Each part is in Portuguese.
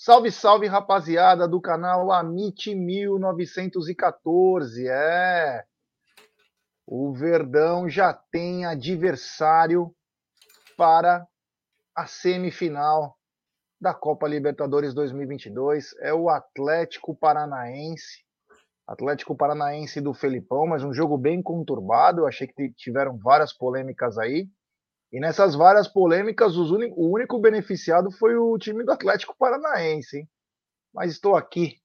Salve, salve, rapaziada do canal Amit 1914. É. O Verdão já tem adversário para a semifinal da Copa Libertadores 2022. É o Atlético Paranaense. Atlético Paranaense do Felipão, mas um jogo bem conturbado. Eu achei que tiveram várias polêmicas aí. E nessas várias polêmicas, o único beneficiado foi o time do Atlético Paranaense. Hein? Mas estou aqui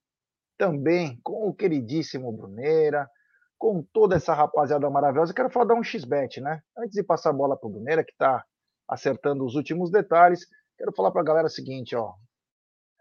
também com o queridíssimo Bruneira, com toda essa rapaziada maravilhosa. Quero falar dar um X-Bet, né? Antes de passar a bola para o Bruneira, que está acertando os últimos detalhes, quero falar para a galera o seguinte, ó.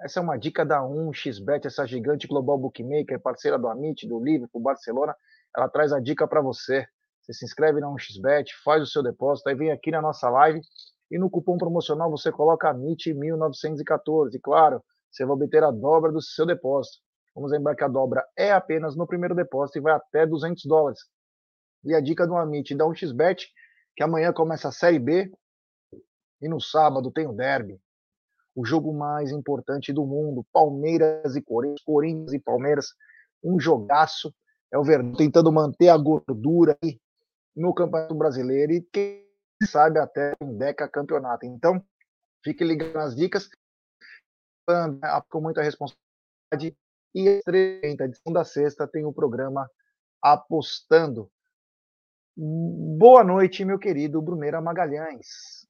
Essa é uma dica da 1xBet, essa gigante global bookmaker, parceira do Amit, do Liverpool, Barcelona. Ela traz a dica para você. Você se inscreve na 1xBet, faz o seu depósito, aí vem aqui na nossa live e no cupom promocional você coloca MIT1914. E claro, você vai obter a dobra do seu depósito. Vamos lembrar que a dobra é apenas no primeiro depósito e vai até 200 dólares. E a dica do Amit da 1xBet, que amanhã começa a Série B e no sábado tem o Derby. O jogo mais importante do mundo, Palmeiras e Corinthians, Corinthians e Palmeiras, um jogaço. É o Verdão tentando manter a gordura aí no Campeonato Brasileiro e quem sabe até em Deca Campeonato. Então, fique ligado nas dicas, com muita responsabilidade. E 30 de segunda a sexta tem o programa Apostando. Boa noite, meu querido Bruneira Magalhães.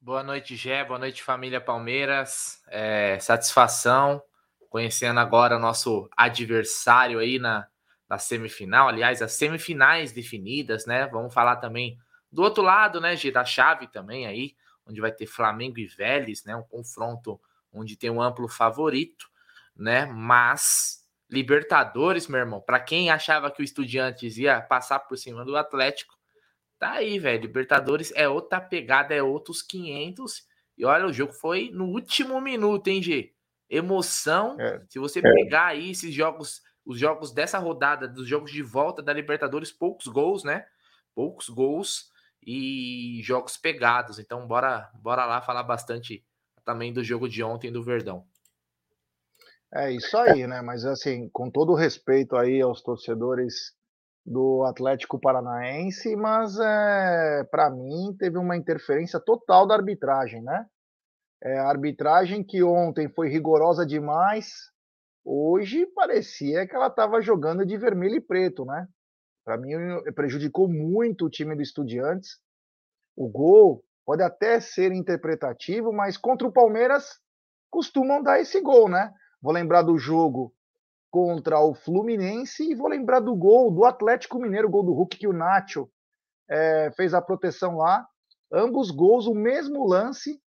Boa noite, Gé. Boa noite, família Palmeiras. É, satisfação conhecendo agora nosso adversário aí na, da semifinal, aliás, as semifinais definidas, né? Vamos falar também do outro lado, né, G, da chave também aí, onde vai ter Flamengo e Vélez, né? Um confronto onde tem um amplo favorito, né? Mas Libertadores, meu irmão, para quem achava que o Estudiantes ia passar por cima do Atlético, tá aí, velho. Libertadores é outra pegada, é outros 500. E olha, o jogo foi no último minuto, hein, G? Emoção. É, Se você é. pegar aí esses jogos os jogos dessa rodada, dos jogos de volta da Libertadores, poucos gols, né? Poucos gols e jogos pegados. Então, bora, bora lá falar bastante também do jogo de ontem do Verdão. É isso aí, né? Mas assim, com todo respeito aí aos torcedores do Atlético Paranaense, mas é, para mim teve uma interferência total da arbitragem, né? É, a arbitragem que ontem foi rigorosa demais, Hoje parecia que ela estava jogando de vermelho e preto, né? Para mim prejudicou muito o time do Estudiantes. O gol pode até ser interpretativo, mas contra o Palmeiras costumam dar esse gol, né? Vou lembrar do jogo contra o Fluminense e vou lembrar do gol do Atlético Mineiro, gol do Hulk que o Nacho é, fez a proteção lá. Ambos gols, o mesmo lance,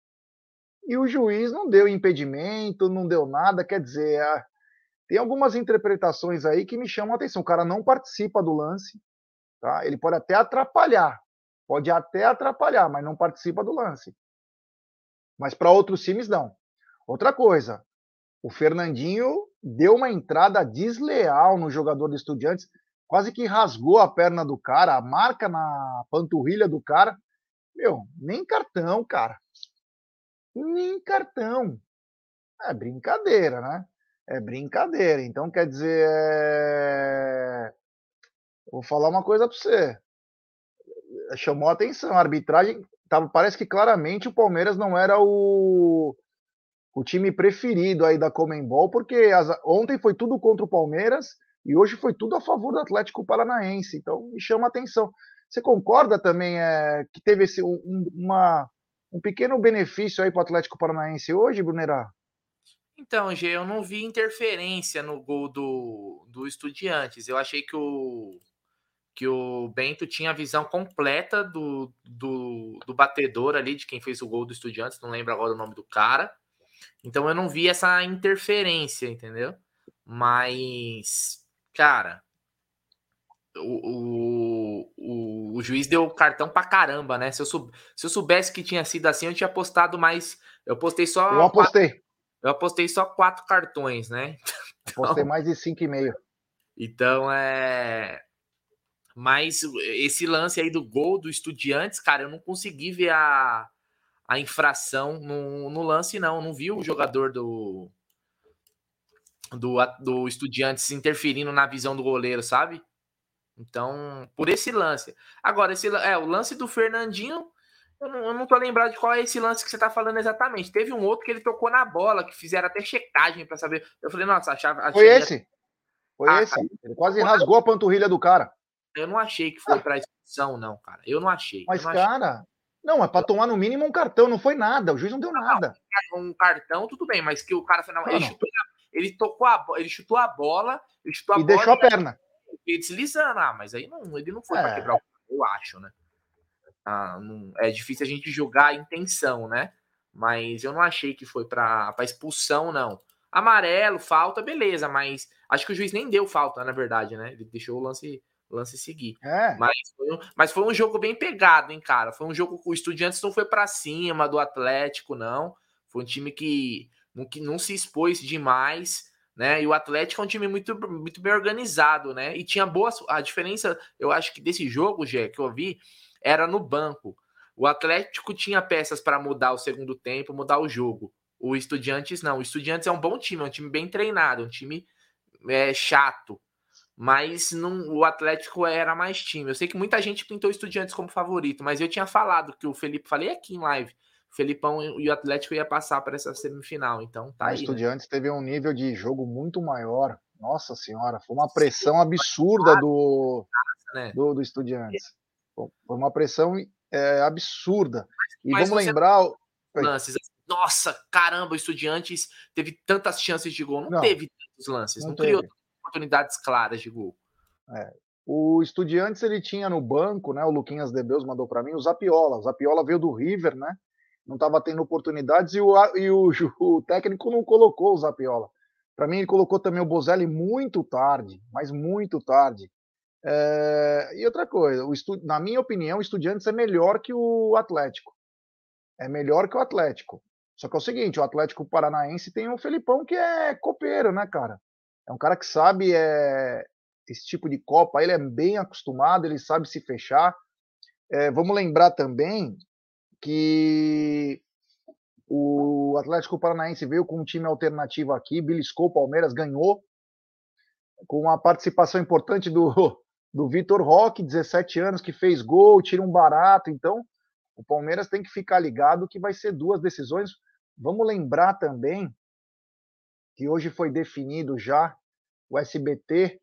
e o juiz não deu impedimento, não deu nada. Quer dizer, tem algumas interpretações aí que me chamam a atenção. O cara não participa do lance, tá? Ele pode até atrapalhar, pode até atrapalhar, mas não participa do lance. Mas para outros times não. Outra coisa, o Fernandinho deu uma entrada desleal no jogador do Estudiantes, quase que rasgou a perna do cara, a marca na panturrilha do cara. Meu, nem cartão, cara. Nem cartão. É brincadeira, né? É brincadeira. Então, quer dizer, é... vou falar uma coisa para você. Chamou a atenção. A arbitragem tava, parece que claramente o Palmeiras não era o, o time preferido aí da Comembol, porque as... ontem foi tudo contra o Palmeiras e hoje foi tudo a favor do Atlético Paranaense. Então, me chama a atenção. Você concorda também é, que teve esse, um, uma, um pequeno benefício aí para o Atlético Paranaense hoje, Brunerá? Então, Gê, eu não vi interferência no gol do, do Estudiantes. Eu achei que o, que o Bento tinha a visão completa do, do, do batedor ali, de quem fez o gol do Estudiantes, não lembro agora o nome do cara. Então eu não vi essa interferência, entendeu? Mas, cara, o, o, o, juiz deu cartão pra caramba, né? Se eu, se eu soubesse que tinha sido assim, eu tinha apostado mais. Eu postei só. Eu apostei. Eu apostei só quatro cartões, né? Então, apostei mais de cinco e meio. Então é. Mas esse lance aí do gol do Estudiantes, cara, eu não consegui ver a, a infração no, no lance, não. Não vi o jogador do, do, do Estudiantes interferindo na visão do goleiro, sabe? Então, por esse lance. Agora, esse, é, o lance do Fernandinho, eu não, eu não tô lembrado de qual é esse lance que você tá falando exatamente. Teve um outro que ele tocou na bola, que fizeram até checagem para saber. Eu falei, nossa, achava. Foi esse? Foi ah, esse. Ele quase rasgou a panturrilha do cara. Eu não achei que foi para expulsão, não, cara. Eu não achei. Mas, não cara, achei. não, é para tomar no mínimo um cartão, não foi nada. O juiz não deu nada. Um cartão, tudo bem, mas que o cara foi. Não, ele, chutou, ele tocou a ele chutou a bola, ele chutou a e bola. Deixou a perna. E deslizando, ah, mas aí não, ele não foi é. para quebrar o eu acho, né? Ah, não, é difícil a gente julgar a intenção, né? Mas eu não achei que foi para expulsão, não. Amarelo, falta, beleza, mas acho que o juiz nem deu falta, na verdade, né? Ele deixou o lance lance seguir. É. Mas, foi um, mas foi um jogo bem pegado, hein, cara? Foi um jogo que o Estudiantes não foi para cima do Atlético, não. Foi um time que não, que não se expôs demais, né? E o Atlético é um time muito, muito bem organizado, né? E tinha boas. A diferença, eu acho que desse jogo, Gé, que eu vi, era no banco. O Atlético tinha peças para mudar o segundo tempo, mudar o jogo. O Estudiantes não. O Estudiantes é um bom time, é um time bem treinado, um time é, chato, mas não, o Atlético era mais time. Eu sei que muita gente pintou Estudiantes como favorito, mas eu tinha falado que o Felipe, falei aqui em live, o Felipão e o Atlético ia passar para essa semifinal, então tá o aí. O né? Estudiantes né? teve um nível de jogo muito maior. Nossa senhora, foi uma pressão absurda do, né? do, do Estudiantes. Foi uma pressão é, absurda. E mas vamos lembrar. Lances. Nossa, caramba, o Estudiantes teve tantas chances de gol. Não, não teve tantos lances, não, não criou oportunidades claras de gol. É. O Estudiantes ele tinha no banco, né? O Luquinhas Debeus mandou para mim o Zapiola. O Zapiola veio do River, né? Não estava tendo oportunidades e, o, e o, o, técnico não colocou o Zapiola. Para mim, ele colocou também o Bozelli muito tarde, mas muito tarde. É, e outra coisa, o estu, na minha opinião, o Estudiantes é melhor que o Atlético. É melhor que o Atlético. Só que é o seguinte, o Atlético Paranaense tem o Felipão que é copeiro, né, cara? É um cara que sabe é, esse tipo de Copa, ele é bem acostumado, ele sabe se fechar. É, vamos lembrar também que o Atlético Paranaense veio com um time alternativo aqui, beliscou o Palmeiras, ganhou, com uma participação importante do, do Vitor Roque, 17 anos, que fez gol, tira um barato. Então, o Palmeiras tem que ficar ligado que vai ser duas decisões. Vamos lembrar também que hoje foi definido já o SBT,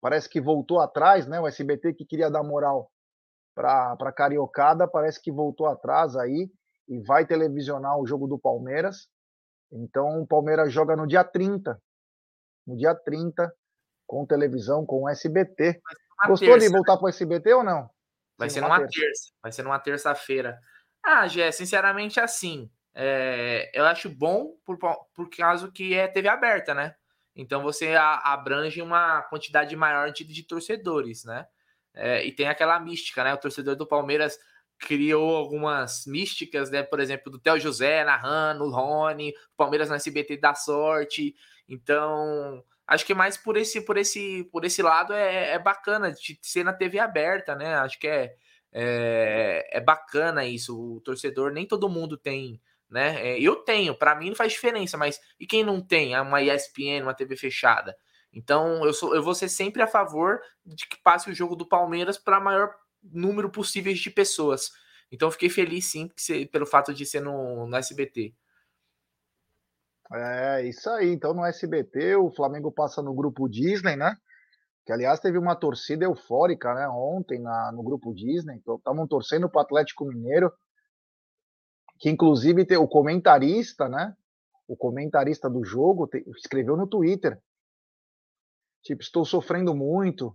parece que voltou atrás, né? O SBT que queria dar moral para a Cariocada, parece que voltou atrás aí e vai televisionar o jogo do Palmeiras. Então o Palmeiras joga no dia 30. No dia 30, com televisão, com o SBT. Gostou terça, de voltar para o SBT ou não? Vai Sim, ser numa terça. terça. Vai ser numa terça-feira. Ah, Gé, sinceramente, assim, é, eu acho bom por, por causa que é TV aberta, né? Então você abrange uma quantidade maior de, de torcedores, né? É, e tem aquela mística, né? O torcedor do Palmeiras criou algumas místicas, né? Por exemplo, do Theo José narrando, o Rony, o Palmeiras no SBT da sorte. Então, acho que mais por esse, por esse, por esse lado é, é bacana de ser na TV aberta, né? Acho que é, é, é bacana isso. O torcedor, nem todo mundo tem né? É, eu tenho, para mim não faz diferença, mas e quem não tem é uma ESPN, uma TV fechada? Então eu sou, eu vou ser sempre a favor de que passe o jogo do Palmeiras para maior número possível de pessoas. Então fiquei feliz sim pelo fato de ser no, no SBT. É isso aí. Então no SBT o Flamengo passa no grupo Disney, né? Que aliás teve uma torcida eufórica, né? Ontem na, no grupo Disney. Então estavam torcendo para o Atlético Mineiro que inclusive o comentarista, né? O comentarista do jogo escreveu no Twitter. Tipo, estou sofrendo muito.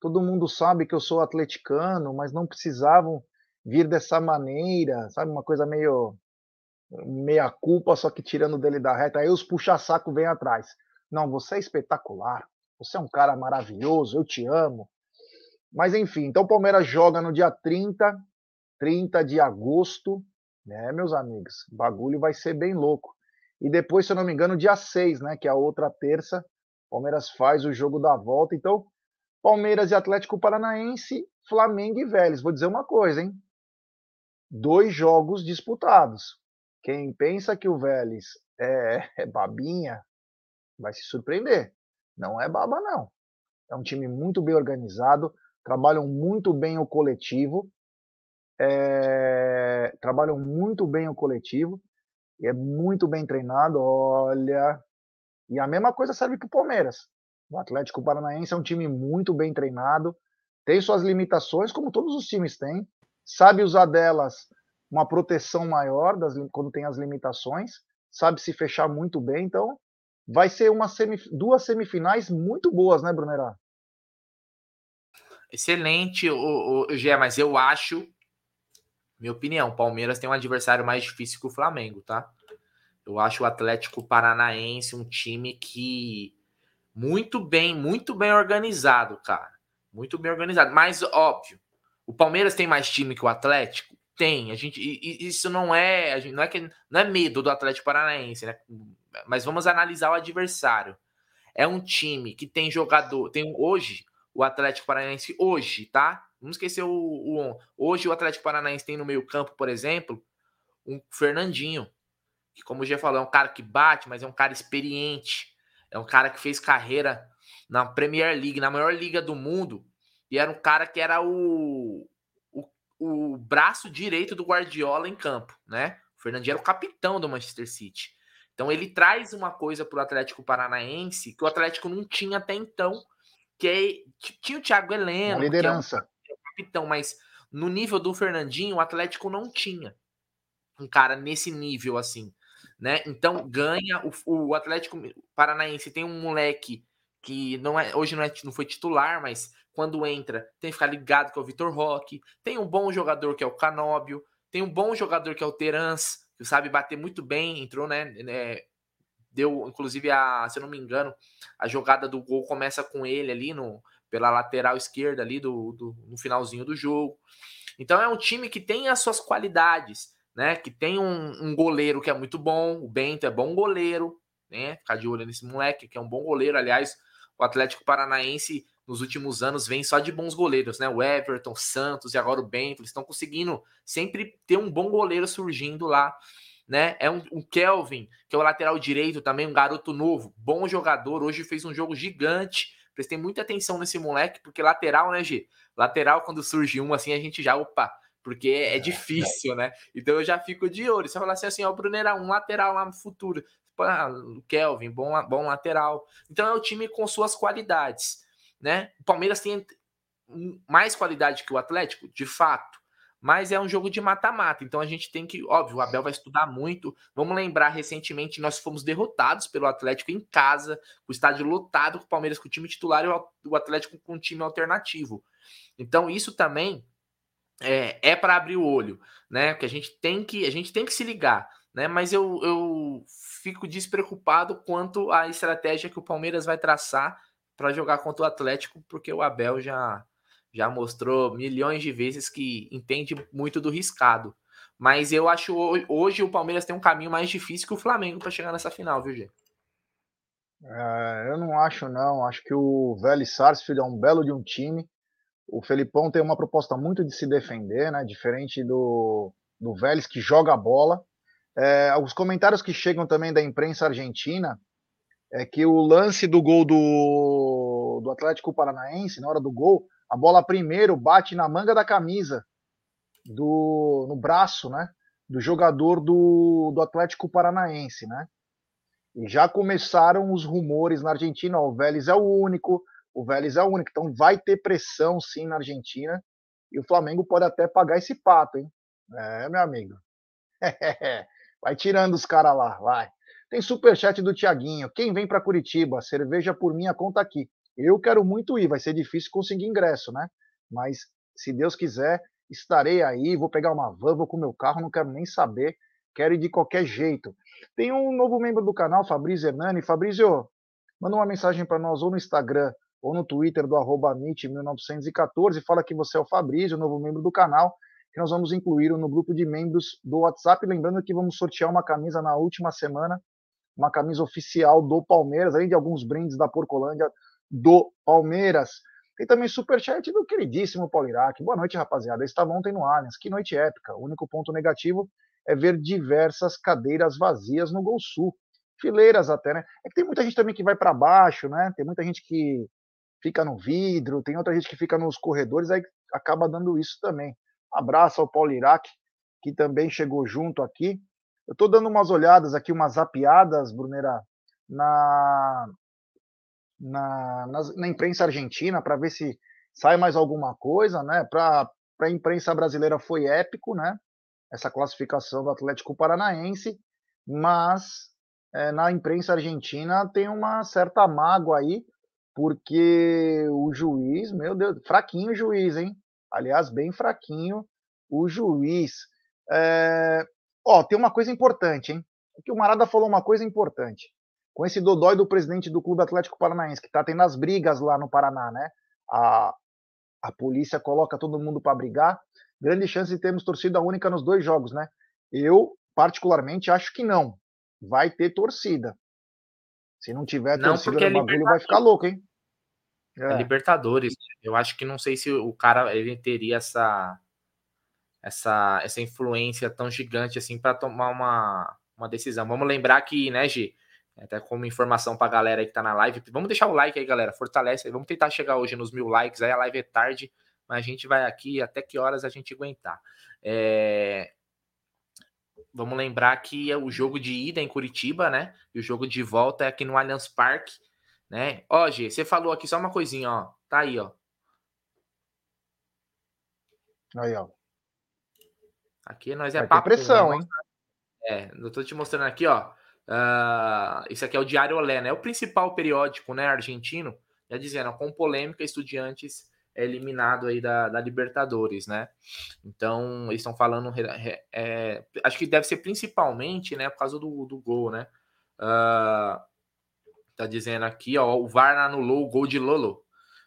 Todo mundo sabe que eu sou atleticano, mas não precisavam vir dessa maneira, sabe? Uma coisa meio meia culpa, só que tirando dele da reta. Aí os puxa-saco vêm atrás. Não, você é espetacular. Você é um cara maravilhoso, eu te amo. Mas enfim, então o Palmeiras joga no dia 30, 30 de agosto, né, meus amigos? O bagulho vai ser bem louco. E depois, se eu não me engano, dia 6, né? Que é a outra terça, Palmeiras faz o jogo da volta. Então, Palmeiras e Atlético Paranaense, Flamengo e Vélez. Vou dizer uma coisa, hein? dois jogos disputados. Quem pensa que o Vélez é, é babinha vai se surpreender. Não é baba, não. É um time muito bem organizado, trabalham muito bem o coletivo, é, trabalham muito bem o coletivo, é muito bem treinado. Olha, e a mesma coisa serve para o Palmeiras. O Atlético Paranaense é um time muito bem treinado, tem suas limitações, como todos os times têm, sabe usar delas uma proteção maior das, quando tem as limitações, sabe se fechar muito bem, então vai ser uma semif duas semifinais muito boas, né, Brunerá? Excelente, o, o, Gé, mas eu acho, minha opinião, o Palmeiras tem um adversário mais difícil que o Flamengo, tá? Eu acho o Atlético Paranaense um time que muito bem, muito bem organizado, cara. Muito bem organizado. Mas, óbvio, o Palmeiras tem mais time que o Atlético? Tem. A gente, isso não é, gente, não é que não é medo do Atlético Paranaense, né? Mas vamos analisar o adversário. É um time que tem jogador, tem hoje o Atlético Paranaense hoje, tá? Vamos esquecer o, o hoje o Atlético Paranaense tem no meio-campo, por exemplo, um Fernandinho, que como já falou, é um cara que bate, mas é um cara experiente. É um cara que fez carreira na Premier League, na maior liga do mundo, e era um cara que era o, o, o braço direito do Guardiola em campo, né? O Fernandinho era o capitão do Manchester City. Então ele traz uma coisa para o Atlético Paranaense que o Atlético não tinha até então, que é, tinha o Thiago Heleno, uma liderança. Que é um capitão, mas no nível do Fernandinho, o Atlético não tinha um cara nesse nível assim né? Então ganha o, o Atlético Paranaense tem um moleque que não é hoje não, é, não foi titular, mas quando entra tem que ficar ligado que é o Vitor Roque, tem um bom jogador que é o Canóbio, tem um bom jogador que é o Terans, que sabe bater muito bem, entrou, né, né deu inclusive a, se eu não me engano, a jogada do gol começa com ele ali no pela lateral esquerda ali do, do no finalzinho do jogo. Então é um time que tem as suas qualidades, né? Que tem um, um, goleiro que é muito bom, o Bento é bom goleiro, né? Ficar de olho nesse moleque, que é um bom goleiro. Aliás, o Atlético Paranaense nos últimos anos vem só de bons goleiros, né? O Everton, Santos e agora o Bento, eles estão conseguindo sempre ter um bom goleiro surgindo lá, né? É um, um, Kelvin, que é o lateral direito também, um garoto novo, bom jogador, hoje fez um jogo gigante. Prestei muita atenção nesse moleque, porque lateral, né, G? Lateral, quando surge um assim, a gente já, opa, porque é, é, é difícil, é. né? Então eu já fico de olho. Se eu falar assim, assim, ó, o Brunera, um lateral lá no futuro. Ah, o Kelvin, bom, bom lateral. Então é o time com suas qualidades, né? O Palmeiras tem mais qualidade que o Atlético, de fato. Mas é um jogo de mata-mata, então a gente tem que, óbvio, o Abel vai estudar muito. Vamos lembrar, recentemente nós fomos derrotados pelo Atlético em casa, o estádio lotado, com o Palmeiras com o time titular e o Atlético com o time alternativo. Então, isso também é, é para abrir o olho, né? Que a gente tem que a gente tem que se ligar, né? Mas eu, eu fico despreocupado quanto à estratégia que o Palmeiras vai traçar para jogar contra o Atlético, porque o Abel já já mostrou milhões de vezes que entende muito do riscado. Mas eu acho hoje o Palmeiras tem um caminho mais difícil que o Flamengo para chegar nessa final, viu, Gê? É, eu não acho, não. Acho que o Vélez Sarsfield é um belo de um time. O Felipão tem uma proposta muito de se defender, né? Diferente do, do Vélez que joga a bola. É, os comentários que chegam também da imprensa argentina é que o lance do gol do, do Atlético Paranaense, na hora do gol, a bola primeiro bate na manga da camisa, do, no braço, né? Do jogador do, do Atlético Paranaense, né? E já começaram os rumores na Argentina, ó, o Vélez é o único, o Vélez é o único. Então vai ter pressão sim na Argentina. E o Flamengo pode até pagar esse pato, hein? É, meu amigo. vai tirando os caras lá, vai. Tem superchat do Tiaguinho. Quem vem para Curitiba? Cerveja por minha conta aqui. Eu quero muito ir, vai ser difícil conseguir ingresso, né? Mas se Deus quiser, estarei aí, vou pegar uma van, vou com meu carro, não quero nem saber, quero ir de qualquer jeito. Tem um novo membro do canal, Fabrício Hernani. Fabrício, manda uma mensagem para nós ou no Instagram ou no Twitter do arroba 1914 fala que você é o Fabrício, novo membro do canal, que nós vamos incluir no grupo de membros do WhatsApp. Lembrando que vamos sortear uma camisa na última semana, uma camisa oficial do Palmeiras, além de alguns brindes da Porcolândia do Palmeiras. Tem também superchat do queridíssimo Paulo Iraque. Boa noite, rapaziada. estava ontem no Allianz. Que noite épica. O único ponto negativo é ver diversas cadeiras vazias no Gol Sul. Fileiras até, né? É que tem muita gente também que vai para baixo, né? Tem muita gente que fica no vidro, tem outra gente que fica nos corredores, aí acaba dando isso também. Abraço ao Paulo Iraque, que também chegou junto aqui. Eu estou dando umas olhadas aqui, umas apiadas, Brunera, na, na, na, na imprensa argentina, para ver se sai mais alguma coisa, né? Para a imprensa brasileira foi épico, né? Essa classificação do Atlético Paranaense, mas é, na imprensa argentina tem uma certa mágoa aí, porque o juiz, meu Deus, fraquinho o juiz, hein? Aliás, bem fraquinho o juiz. É... Ó, tem uma coisa importante, hein? Que o Marada falou uma coisa importante. Com esse dodói do presidente do Clube Atlético Paranaense, que tá tendo as brigas lá no Paraná, né? A, a polícia coloca todo mundo para brigar. Grande chance de termos torcida única nos dois jogos, né? Eu, particularmente, acho que não. Vai ter torcida. Se não tiver não, torcida no bagulho, vai ficar louco, hein? É. é. Libertadores. Eu acho que não sei se o cara ele teria essa essa, essa influência tão gigante assim para tomar uma, uma decisão. Vamos lembrar que, né, Gi, até como informação para a galera aí que tá na live, vamos deixar o like aí, galera, fortalece aí, vamos tentar chegar hoje nos mil likes, aí a live é tarde, mas a gente vai aqui até que horas a gente aguentar. É... Vamos lembrar que é o jogo de ida em Curitiba, né, e o jogo de volta é aqui no Allianz Parque, né? Ó, Gi, você falou aqui só uma coisinha, ó, tá aí, ó. Aí, ó. Aqui nós é Vai papo. pressão, né? hein? É, eu tô te mostrando aqui, ó. Uh, isso aqui é o Diário Olé, né? É o principal periódico, né, argentino. Já dizendo, com polêmica, estudiantes é eliminado aí da, da Libertadores, né? Então, eles estão falando, é, acho que deve ser principalmente, né, por causa do, do gol, né? Uh, tá dizendo aqui, ó, o VAR anulou o gol de Lolo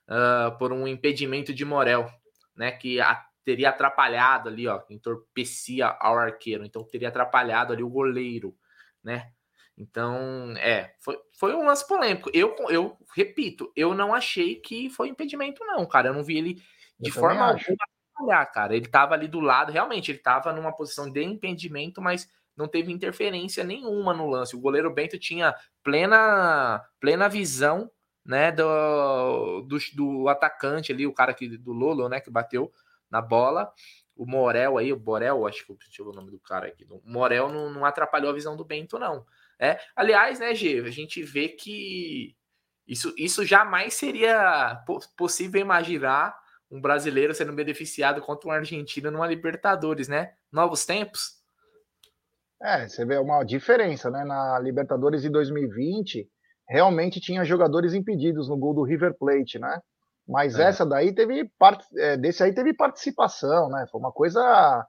uh, por um impedimento de Morel, né? Que a, teria atrapalhado ali, ó, entorpecia ao arqueiro, então teria atrapalhado ali o goleiro, né? Então, é, foi, foi um lance polêmico. Eu, eu repito, eu não achei que foi impedimento, não, cara. Eu não vi ele de eu forma alguma atrapalhar, cara. Ele tava ali do lado, realmente, ele tava numa posição de impedimento, mas não teve interferência nenhuma no lance. O goleiro Bento tinha plena, plena visão, né, do, do, do atacante ali, o cara que, do Lolo, né, que bateu na bola. O Morel aí, o Borel, acho que eu o nome do cara aqui. O Morel não, não atrapalhou a visão do Bento, não. É, aliás, né, G, a gente vê que isso, isso jamais seria possível imaginar um brasileiro sendo beneficiado contra um argentino numa Libertadores, né? Novos tempos. É, você vê uma diferença, né? Na Libertadores de 2020, realmente tinha jogadores impedidos no gol do River Plate, né? Mas é. essa daí teve parte, é, desse aí teve participação, né? Foi uma coisa,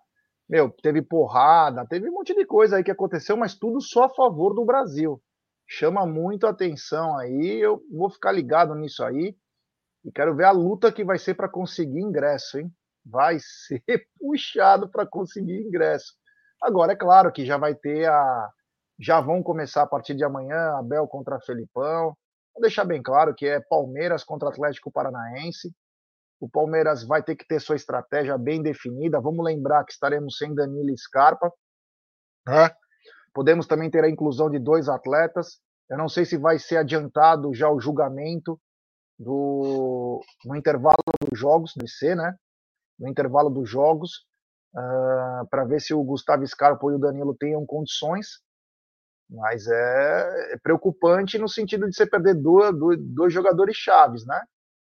meu, teve porrada, teve um monte de coisa aí que aconteceu, mas tudo só a favor do Brasil. Chama muito atenção aí, eu vou ficar ligado nisso aí e quero ver a luta que vai ser para conseguir ingresso, hein? Vai ser puxado para conseguir ingresso. Agora é claro que já vai ter a já vão começar a partir de amanhã, Abel contra Felipão. Vou deixar bem claro que é Palmeiras contra Atlético Paranaense. O Palmeiras vai ter que ter sua estratégia bem definida. Vamos lembrar que estaremos sem Danilo Scarpa. Né? Podemos também ter a inclusão de dois atletas. Eu não sei se vai ser adiantado já o julgamento do, no intervalo dos jogos, de ser, né? No intervalo dos jogos, uh, para ver se o Gustavo Scarpa e o Danilo tenham condições mas é, é preocupante no sentido de você perder dois, dois jogadores chaves, né?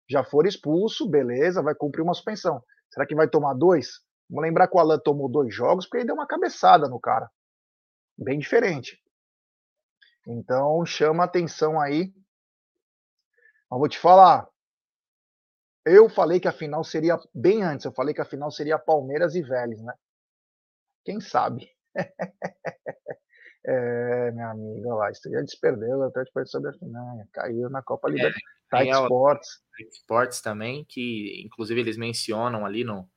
Já for expulso, beleza, vai cumprir uma suspensão. Será que vai tomar dois? Vamos lembrar que o Alan tomou dois jogos porque ele deu uma cabeçada no cara. Bem diferente. Então chama atenção aí. Mas vou te falar. Eu falei que a final seria bem antes. Eu falei que a final seria Palmeiras e Vélez, né? Quem sabe? É, minha amiga lá, já desperdeu até depois sobre a final, caiu na Copa Libertadores. É, Tight Sports. Tight Sports também, que inclusive eles mencionam ali no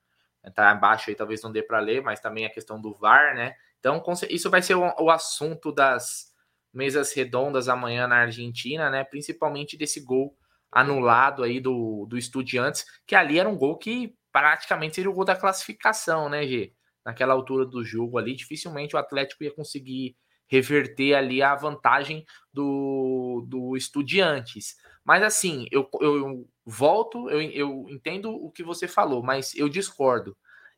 tá abaixo aí, talvez não dê para ler, mas também a questão do VAR, né? Então, isso vai ser o, o assunto das mesas redondas amanhã na Argentina, né? Principalmente desse gol anulado aí do, do Estudiantes, que ali era um gol que praticamente seria o gol da classificação, né, G? Naquela altura do jogo ali, dificilmente o Atlético ia conseguir reverter ali a vantagem do, do Estudiantes. Mas assim, eu, eu volto, eu, eu entendo o que você falou, mas eu discordo.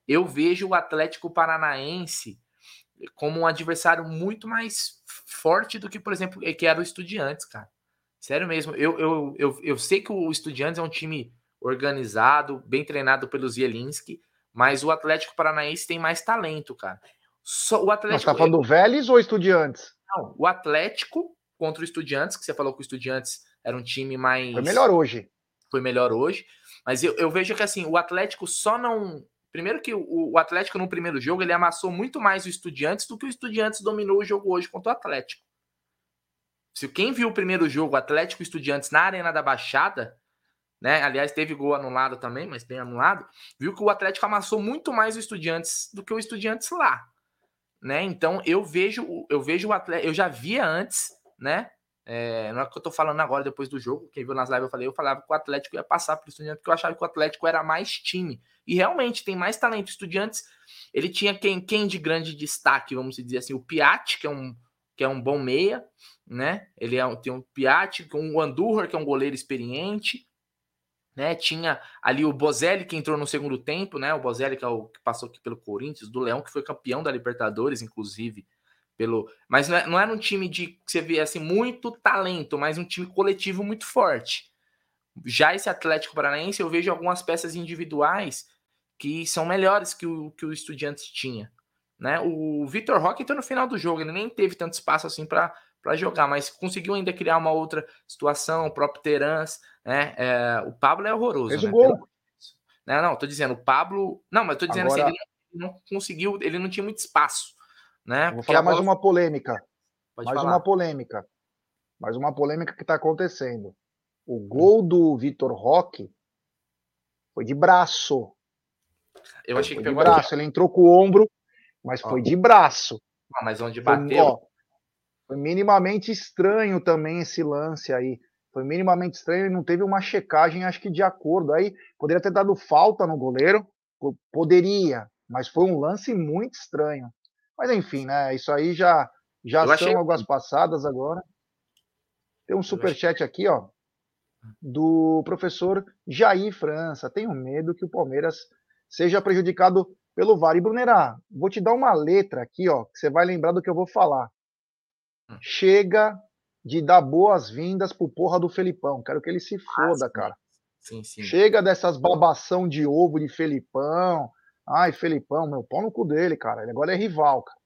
Eu vejo o Atlético Paranaense como um adversário muito mais forte do que, por exemplo, que era o Estudiantes, cara. Sério mesmo. Eu, eu, eu, eu sei que o Estudiantes é um time organizado, bem treinado pelo Zielinski, mas o Atlético Paranaense tem mais talento, cara. Só, o Atlético. Mas tá falando do Vélez ou Estudiantes? Não, o Atlético contra o Estudiantes, que você falou que o Estudiantes era um time mais. Foi melhor hoje. Foi melhor hoje. Mas eu, eu vejo que assim, o Atlético só não. Primeiro que o, o Atlético no primeiro jogo ele amassou muito mais o Estudiantes do que o Estudiantes dominou o jogo hoje contra o Atlético. Se quem viu o primeiro jogo, Atlético Estudiantes na Arena da Baixada, né? Aliás, teve gol anulado também, mas bem anulado, viu que o Atlético amassou muito mais o Estudiantes do que o Estudiantes lá, né? Então eu vejo, eu vejo o Atlético, eu já via antes, né? É, não é que eu tô falando agora depois do jogo, quem viu nas lives eu falei, eu falava que o Atlético ia passar pro Estudiantes, porque eu achava que o Atlético era mais time. E realmente tem mais talento. Estudiantes, ele tinha quem, quem de grande destaque, vamos dizer assim, o Piatti, que é um, que é um bom meia, né? Ele é, tem um Piatti, um Andurra, que é um goleiro experiente, né? Tinha ali o Bozelli, que entrou no segundo tempo, né? O Bozelli, que, é o, que passou aqui pelo Corinthians, do Leão, que foi campeão da Libertadores, inclusive. pelo Mas não, é, não era um time de que você vê assim, muito talento, mas um time coletivo muito forte. Já esse Atlético Paranaense, eu vejo algumas peças individuais que são melhores que o que o Estudiantes tinha. Né? O Vitor Roque entrou no final do jogo, ele nem teve tanto espaço assim para para jogar, mas conseguiu ainda criar uma outra situação, o próprio Terans, né? É, o Pablo é horroroso. Fez né? o gol. Não, não, tô dizendo, o Pablo. Não, mas tô dizendo assim, Agora... assim, ele não conseguiu, ele não tinha muito espaço. Né? Vou falar mais bola... uma polêmica. Pode mais falar. uma polêmica. Mais uma polêmica que está acontecendo. O gol do Vitor Roque foi de braço. Eu achei foi que de braço. Ele entrou com o ombro, mas ó. foi de braço. Ah, mas onde bateu. Foi, ó, foi minimamente estranho também esse lance aí. Foi minimamente estranho e não teve uma checagem, acho que de acordo. Aí poderia ter dado falta no goleiro, poderia, mas foi um lance muito estranho. Mas enfim, né? Isso aí já já Eu são achei... águas passadas agora. Tem um super chat aqui, ó, do professor Jair França. Tenho medo que o Palmeiras seja prejudicado pelo VAR. E Brunerá, vou te dar uma letra aqui, ó, que você vai lembrar do que eu vou falar. Chega de dar boas-vindas pro porra do Felipão. Quero que ele se foda, cara. Sim, sim. Chega dessas babação de ovo de Felipão. Ai, Felipão, meu pau no cu dele, cara. Ele agora é rival, cara.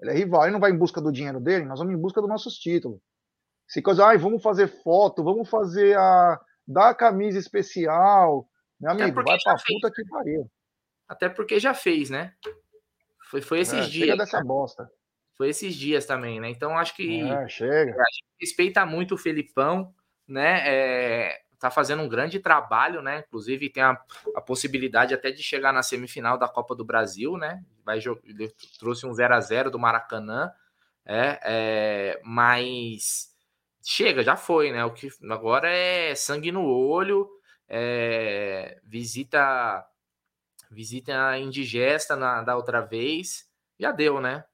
Ele é rival. Ele não vai em busca do dinheiro dele, nós vamos em busca dos nossos títulos. Se coisa, ai, vamos fazer foto, vamos fazer a. dar a camisa especial. Meu amigo, vai pra puta fez. que pariu. Até porque já fez, né? Foi, foi esses é, dias. Chega dessa bosta foi esses dias também, né? Então acho que chega. a gente respeita muito o Felipão, né? É, tá fazendo um grande trabalho, né? Inclusive tem a, a, possibilidade até de chegar na semifinal da Copa do Brasil, né? Vai ele trouxe um 0 a 0 do Maracanã, é, é, mas chega, já foi, né? O que agora é sangue no olho, é, visita visita indigesta na, da outra vez, já deu, né?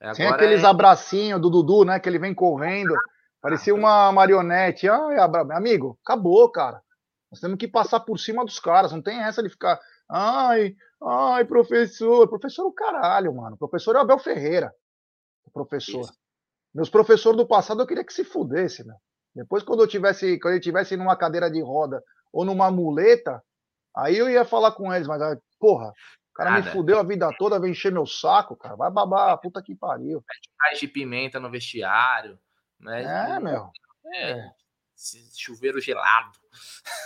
Agora Sem aqueles é... abracinhos do Dudu, né? Que ele vem correndo. Parecia uma marionete. Ai, abra... amigo, acabou, cara. Nós temos que passar por cima dos caras. Não tem essa de ficar. Ai, ai, professor. Professor é o caralho, mano. Professor é o Abel Ferreira. O professor. Isso. Meus professores do passado eu queria que se fudesse, meu. Depois, quando eu tivesse, quando eu tivesse numa cadeira de roda ou numa muleta, aí eu ia falar com eles, mas, porra, o cara Nada. me fudeu a vida toda, vem encher meu saco, cara. Vai babar, puta que pariu. Mais de pimenta no vestiário. Né? É, meu. É, é. Chuveiro gelado.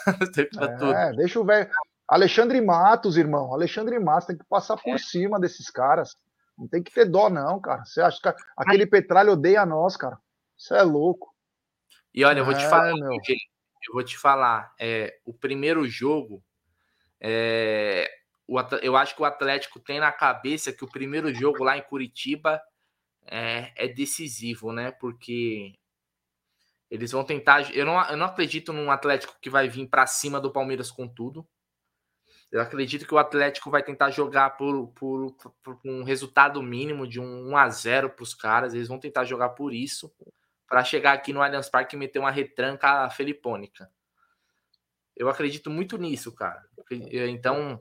é, deixa o velho. Alexandre Matos, irmão. Alexandre Matos tem que passar por é. cima desses caras. Não tem que ter dó, não, cara. Você acha que aquele petralho odeia nós, cara? Isso é louco. E olha, eu vou te é, falar, meu. eu vou te falar, é, o primeiro jogo, é, eu acho que o Atlético tem na cabeça que o primeiro jogo lá em Curitiba é, é decisivo, né? Porque Eles vão tentar. Eu não, eu não acredito num Atlético que vai vir para cima do Palmeiras com tudo. Eu acredito que o Atlético vai tentar jogar por, por, por um resultado mínimo de um 1 a 0 para os caras. Eles vão tentar jogar por isso para chegar aqui no Allianz Parque e meter uma retranca felipônica. Eu acredito muito nisso, cara. Então,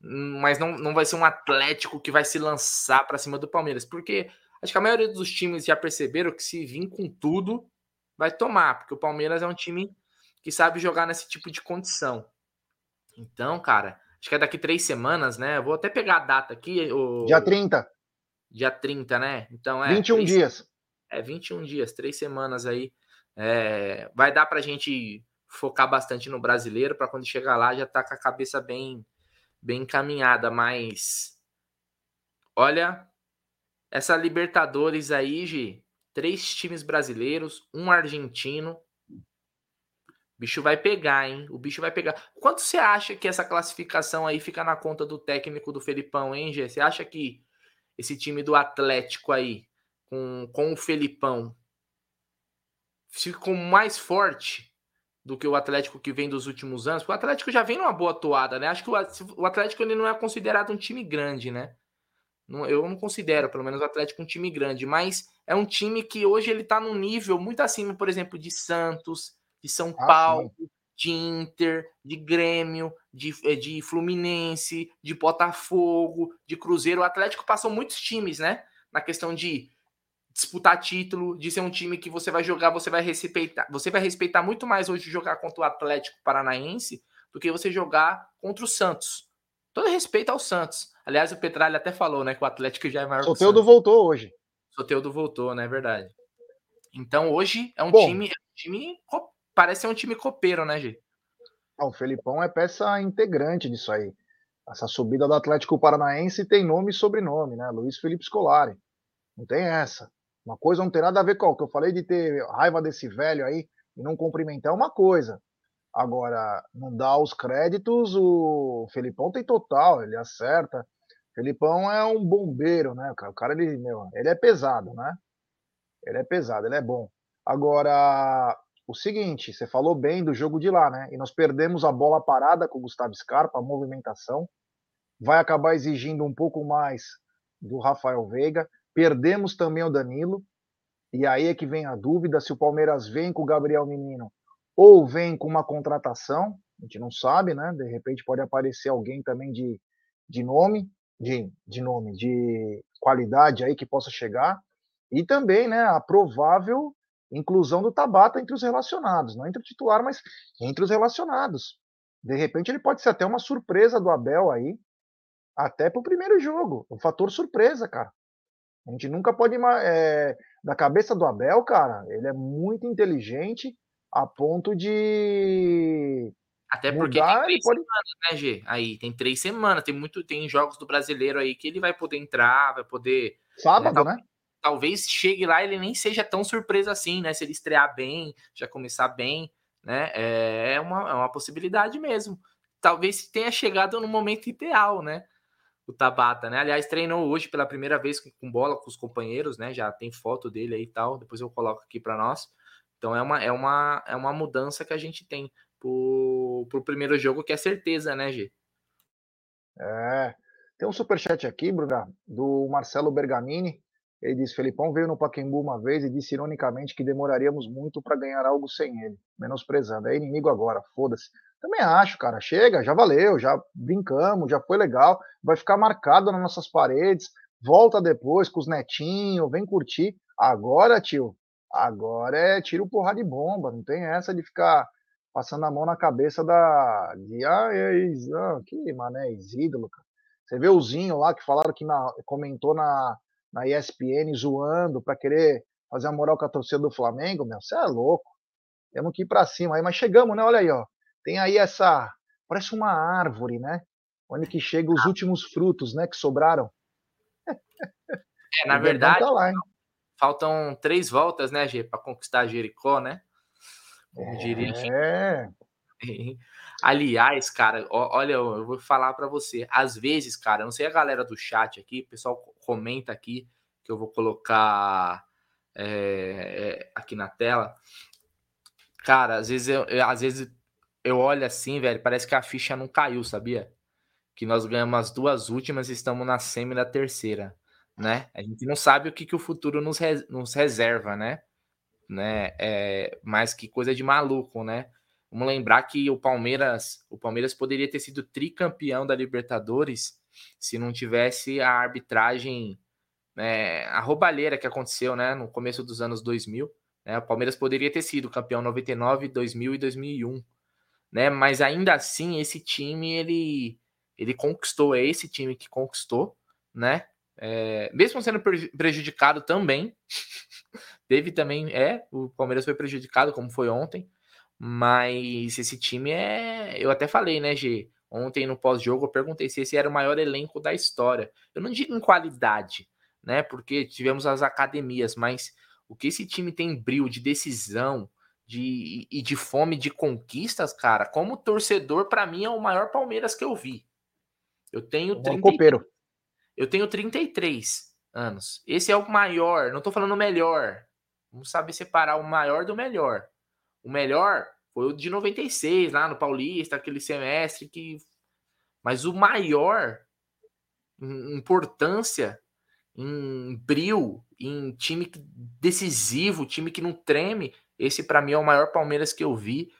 mas não, não vai ser um Atlético que vai se lançar para cima do Palmeiras, porque acho que a maioria dos times já perceberam que se vir com tudo, vai tomar, porque o Palmeiras é um time que sabe jogar nesse tipo de condição. Então, cara, acho que é daqui três semanas, né? Eu vou até pegar a data aqui. O... Dia 30. Dia 30, né? Então é. 21 três... dias. É, 21 dias, três semanas aí. É... Vai dar pra gente focar bastante no brasileiro, para quando chegar lá já tá com a cabeça bem bem encaminhada, mas olha, essa Libertadores aí, Gi, três times brasileiros, um argentino. O bicho vai pegar, hein? O bicho vai pegar. Quanto você acha que essa classificação aí fica na conta do técnico do Felipão, hein, Gê? Você acha que esse time do Atlético aí, com, com o Felipão, ficou mais forte do que o Atlético que vem dos últimos anos. O Atlético já vem numa boa toada, né? Acho que o Atlético ele não é considerado um time grande, né? Eu não considero, pelo menos, o Atlético um time grande, mas é um time que hoje ele tá num nível muito acima, por exemplo, de Santos, de São ah, Paulo, sim. de Inter, de Grêmio, de, eh, de Fluminense, de Botafogo, de Cruzeiro. O Atlético passou muitos times, né? Na questão de disputar título, de ser um time que você vai jogar, você vai respeitar, você vai respeitar muito mais hoje jogar contra o Atlético Paranaense do que você jogar contra o Santos. Todo respeito ao Santos. Aliás, o Petralha até falou, né, que o Atlético já é maior Soteudo voltou hoje. Soteudo voltou, né, é verdade. Então, hoje é um Bom, time, é um time parece ser um time copeiro, né, Gê? o Felipão é peça integrante disso aí. Essa subida do Atlético Paranaense tem nome e sobrenome, né? Luiz Felipe Scolari. Não tem essa. Uma coisa não tem nada a ver com o que eu falei de ter raiva desse velho aí e não cumprimentar é uma coisa. Agora, não dá os créditos, o Felipão tem total, ele acerta. Felipão é um bombeiro, né? O cara, ele, meu, ele é pesado, né? Ele é pesado, ele é bom. Agora, o seguinte, você falou bem do jogo de lá, né? E nós perdemos a bola parada com o Gustavo Scarpa, a movimentação. Vai acabar exigindo um pouco mais do Rafael Veiga. Perdemos também o Danilo. E aí é que vem a dúvida se o Palmeiras vem com o Gabriel Menino ou vem com uma contratação. A gente não sabe, né? De repente pode aparecer alguém também de, de nome, de, de nome, de qualidade aí que possa chegar. E também, né, a provável inclusão do Tabata entre os relacionados, não entre o titular, mas entre os relacionados. De repente ele pode ser até uma surpresa do Abel aí, até para o primeiro jogo, um fator surpresa, cara. A gente nunca pode. É, da cabeça do Abel, cara, ele é muito inteligente a ponto de. Até porque mudar, tem três pode... semanas, né, G? Aí tem três semanas, tem muito, tem jogos do brasileiro aí que ele vai poder entrar, vai poder. Sábado, né? Talvez chegue lá ele nem seja tão surpresa assim, né? Se ele estrear bem, já começar bem, né? É, é uma, é uma possibilidade mesmo. Talvez tenha chegado no momento ideal, né? O Tabata, né? Aliás, treinou hoje pela primeira vez com bola com os companheiros, né? Já tem foto dele aí e tal. Depois eu coloco aqui para nós. Então é uma, é, uma, é uma mudança que a gente tem pro, pro primeiro jogo, que é certeza, né, G? É. Tem um superchat aqui, Bruna, do Marcelo Bergamini. Ele diz: Felipão veio no Paquembu uma vez e disse ironicamente que demoraríamos muito para ganhar algo sem ele, menosprezando. É inimigo agora, foda-se. Também acho, cara. Chega, já valeu, já brincamos, já foi legal. Vai ficar marcado nas nossas paredes. Volta depois com os netinhos, vem curtir. Agora, tio, agora é tiro porra de bomba. Não tem essa de ficar passando a mão na cabeça da. De, ah, é, ah, que mané, ídolo, cara. Você vê o Zinho lá que falaram que na, comentou na, na ESPN zoando para querer fazer a moral com a torcida do Flamengo, meu, você é louco. Temos que ir para cima aí, mas chegamos, né? Olha aí, ó. Tem aí essa. Parece uma árvore, né? Onde que chegam os últimos frutos, né? Que sobraram. É, na verdade, tá lá, faltam três voltas, né, Gê, para conquistar Jericó, né? Como diria. É. Aliás, cara, olha, eu vou falar para você. Às vezes, cara, não sei a galera do chat aqui, o pessoal comenta aqui, que eu vou colocar é, aqui na tela. Cara, às vezes eu, às vezes eu olho assim, velho, parece que a ficha não caiu, sabia? Que nós ganhamos as duas últimas e estamos na semi da terceira, né? A gente não sabe o que, que o futuro nos, nos reserva, né? né? É, mais que coisa de maluco, né? Vamos lembrar que o Palmeiras, o Palmeiras poderia ter sido tricampeão da Libertadores se não tivesse a arbitragem, né, a roubalheira que aconteceu, né, no começo dos anos 2000. Né? O Palmeiras poderia ter sido campeão 99, 2000 e 2001, né? Mas ainda assim esse time ele ele conquistou, é esse time que conquistou, né? É, mesmo sendo prejudicado também, teve também, é, o Palmeiras foi prejudicado, como foi ontem, mas esse time é. Eu até falei, né, G? Ontem no pós-jogo eu perguntei se esse era o maior elenco da história. Eu não digo em qualidade, né? Porque tivemos as academias, mas o que esse time tem brilho de decisão de, e de fome de conquistas, cara, como torcedor, para mim é o maior Palmeiras que eu vi. Eu tenho 30, eu tenho 33 anos. Esse é o maior, não tô falando o melhor. Vamos saber separar o maior do melhor. O melhor foi o de 96, lá no Paulista, aquele semestre que. Mas o maior em importância, em brilho, em time decisivo, time que não treme, esse para mim é o maior Palmeiras que eu vi.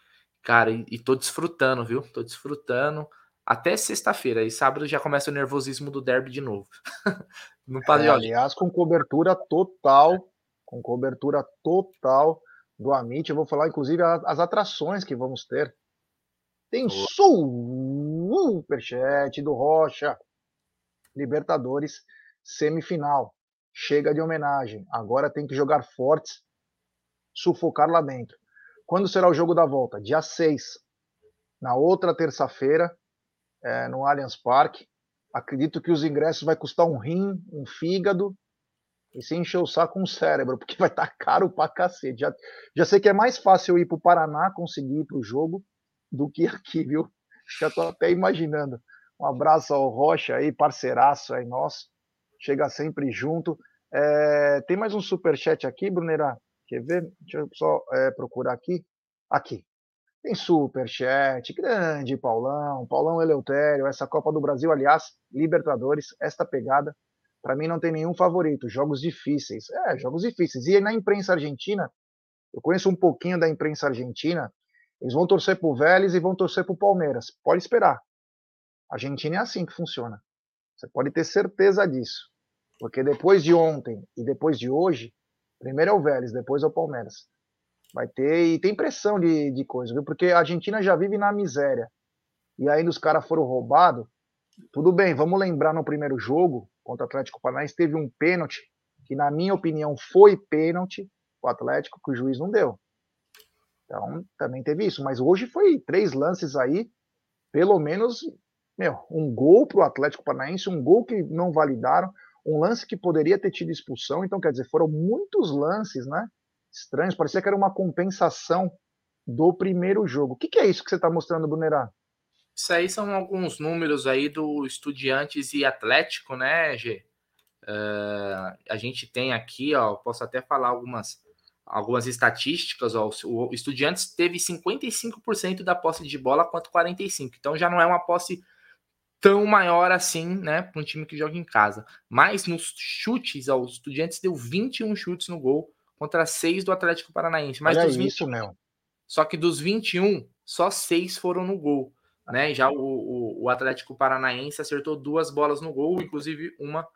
Cara, e, e tô desfrutando, viu? Tô desfrutando até sexta-feira. E sábado já começa o nervosismo do derby de novo. no é, aliás, com cobertura total, com cobertura total do Amit. Eu vou falar, inclusive, as atrações que vamos ter. Tem superchat do Rocha. Libertadores, semifinal. Chega de homenagem. Agora tem que jogar fortes, sufocar lá dentro. Quando será o jogo da volta? Dia 6. Na outra terça-feira, é, no Allianz Parque. Acredito que os ingressos vai custar um rim, um fígado e se encher o saco um cérebro, porque vai estar tá caro pra cacete. Já, já sei que é mais fácil ir pro Paraná conseguir ir pro jogo do que aqui, viu? Já tô até imaginando. Um abraço ao Rocha aí, parceiraço aí nosso. Chega sempre junto. É, tem mais um super chat aqui, Brunera? Quer ver? Deixa eu só é, procurar aqui. Aqui. Tem superchat, grande Paulão, Paulão Eleutério, essa Copa do Brasil, aliás, Libertadores, esta pegada, para mim não tem nenhum favorito, jogos difíceis. É, jogos difíceis. E na imprensa argentina, eu conheço um pouquinho da imprensa argentina, eles vão torcer pro Vélez e vão torcer pro Palmeiras. Pode esperar. A Argentina é assim que funciona. Você pode ter certeza disso. Porque depois de ontem e depois de hoje, primeiro é o Vélez, depois é o Palmeiras. Vai ter, e tem pressão de, de coisa, viu? Porque a Argentina já vive na miséria. E ainda os caras foram roubados. Tudo bem, vamos lembrar no primeiro jogo, contra o Atlético Paranaense, teve um pênalti, que na minha opinião foi pênalti, o Atlético, que o juiz não deu. Então, também teve isso. Mas hoje foi três lances aí, pelo menos, meu, um gol para o Atlético Paranaense, um gol que não validaram, um lance que poderia ter tido expulsão. Então, quer dizer, foram muitos lances, né? estranhos, parecia que era uma compensação do primeiro jogo. O que, que é isso que você está mostrando, Brunerá? Isso aí são alguns números aí do Estudiantes e Atlético, né, G? Uh, a gente tem aqui, ó, posso até falar algumas, algumas estatísticas, ó, o Estudiantes teve 55% da posse de bola quanto 45%, então já não é uma posse tão maior assim, né, para um time que joga em casa. Mas nos chutes, ó, o Estudiantes deu 21 chutes no gol, contra seis do Atlético Paranaense. Mas Olha dos 20, isso, meu. Só que dos 21, só seis foram no gol. Né? Já o, o, o, Atlético Paranaense acertou duas bolas no gol, inclusive uma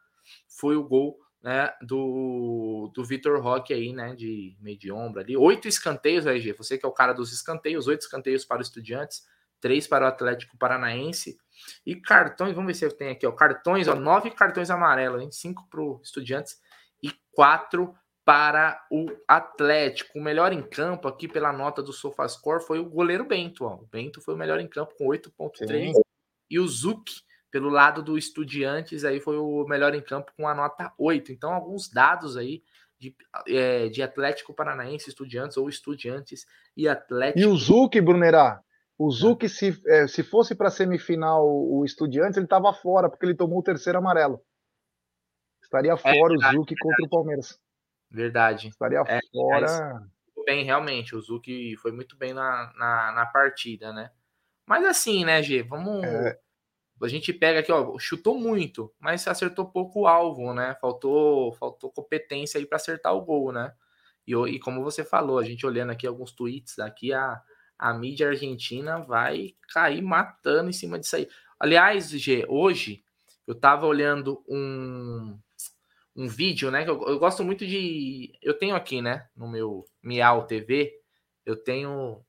foi o gol né, do, do Vitor Roque aí, né? De meio de ombro ali. Oito escanteios, RG. Você que é o cara dos escanteios, oito escanteios para os estudiantes, três para o Atlético Paranaense. E cartões, vamos ver se eu tenho aqui, ó. Cartões, ó, nove cartões amarelos, hein? Cinco para os estudiantes e quatro para o Atlético. O melhor em campo aqui pela nota do SofaScore foi o goleiro Bento. Ó. O Bento foi o melhor em campo com 8.3 e o Zuc pelo lado do Estudiantes aí foi o melhor em campo com a nota 8. Então alguns dados aí de, é, de Atlético Paranaense, Estudiantes ou Estudiantes e Atlético. E o Zuc, Brunerá? O Zuc, se, é, se fosse para semifinal o Estudiantes, ele estava fora, porque ele tomou o terceiro amarelo. Estaria é fora é, o Zuc contra o Palmeiras. Verdade. Estaria é, fora. bem, realmente. O Zuki foi muito bem na, na, na partida, né? Mas assim, né, G? Vamos. É. A gente pega aqui, ó, chutou muito, mas acertou pouco o alvo, né? Faltou, faltou competência aí para acertar o gol, né? E, e como você falou, a gente olhando aqui alguns tweets aqui, a, a mídia argentina vai cair matando em cima disso aí. Aliás, G, hoje eu tava olhando um, um vídeo, né? Eu, eu gosto muito de. Eu tenho aqui, né? No meu Miau TV, eu tenho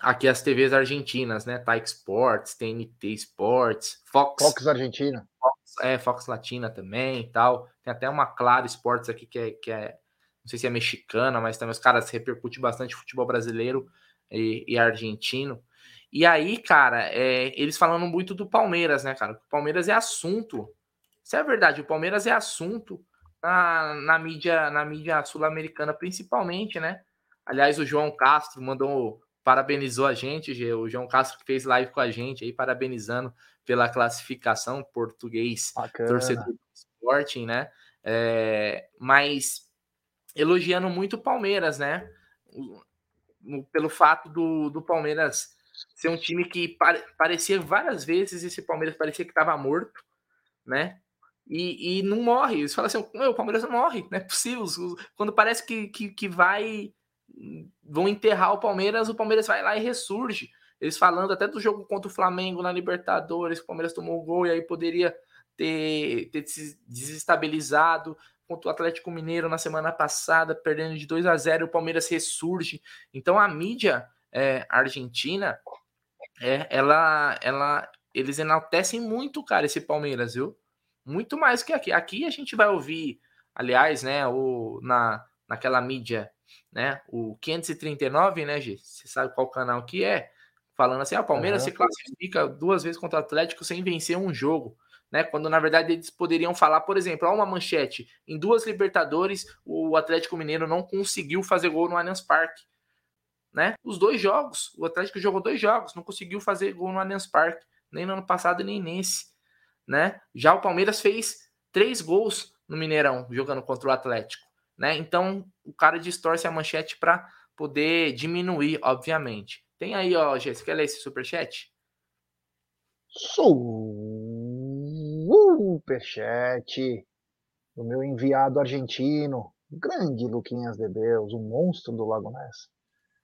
aqui as TVs argentinas, né? Taik Sports, TNT Sports, Fox. Fox Argentina. Fox, é, Fox Latina também e tal. Tem até uma Claro Sports aqui que é, que é. Não sei se é mexicana, mas também os caras repercutem bastante futebol brasileiro e, e argentino. E aí, cara, é, eles falando muito do Palmeiras, né, cara? O Palmeiras é assunto. Isso é verdade, o Palmeiras é assunto na, na mídia, na mídia sul-americana, principalmente, né? Aliás, o João Castro mandou, parabenizou a gente, o João Castro que fez live com a gente aí, parabenizando pela classificação português, Bacana. torcedor do Sporting, né? É, mas elogiando muito o Palmeiras, né? Pelo fato do, do Palmeiras ser um time que pare, parecia várias vezes esse Palmeiras parecia que estava morto, né? E, e não morre. Eles falam assim: o Palmeiras não morre, não é possível. Quando parece que, que, que vai. vão enterrar o Palmeiras, o Palmeiras vai lá e ressurge. Eles falando até do jogo contra o Flamengo na Libertadores, o Palmeiras tomou o gol e aí poderia ter, ter se desestabilizado contra o Atlético Mineiro na semana passada, perdendo de 2 a 0 o Palmeiras ressurge. Então a mídia é, argentina, é, ela, ela, eles enaltecem muito, cara, esse Palmeiras, viu? Muito mais que aqui. Aqui a gente vai ouvir, aliás, né, o, na, naquela mídia, né, o 539, né, G? Você sabe qual canal que é? Falando assim, ah, o Palmeiras uhum. se classifica duas vezes contra o Atlético sem vencer um jogo né? Quando na verdade eles poderiam falar, por exemplo, há uma manchete, em duas Libertadores o Atlético Mineiro não conseguiu fazer gol no Allianz Parque, né? Os dois jogos, o Atlético jogou dois jogos, não conseguiu fazer gol no Allianz Parque, nem no ano passado nem nesse, né? Já o Palmeiras fez três gols no Mineirão jogando contra o Atlético, né? Então o cara distorce a manchete para poder diminuir, obviamente. Tem aí, ó, Jéssica, quer ler esse superchat? Superchat do meu enviado argentino, grande Luquinhas de Deus, o monstro do Lago Ness.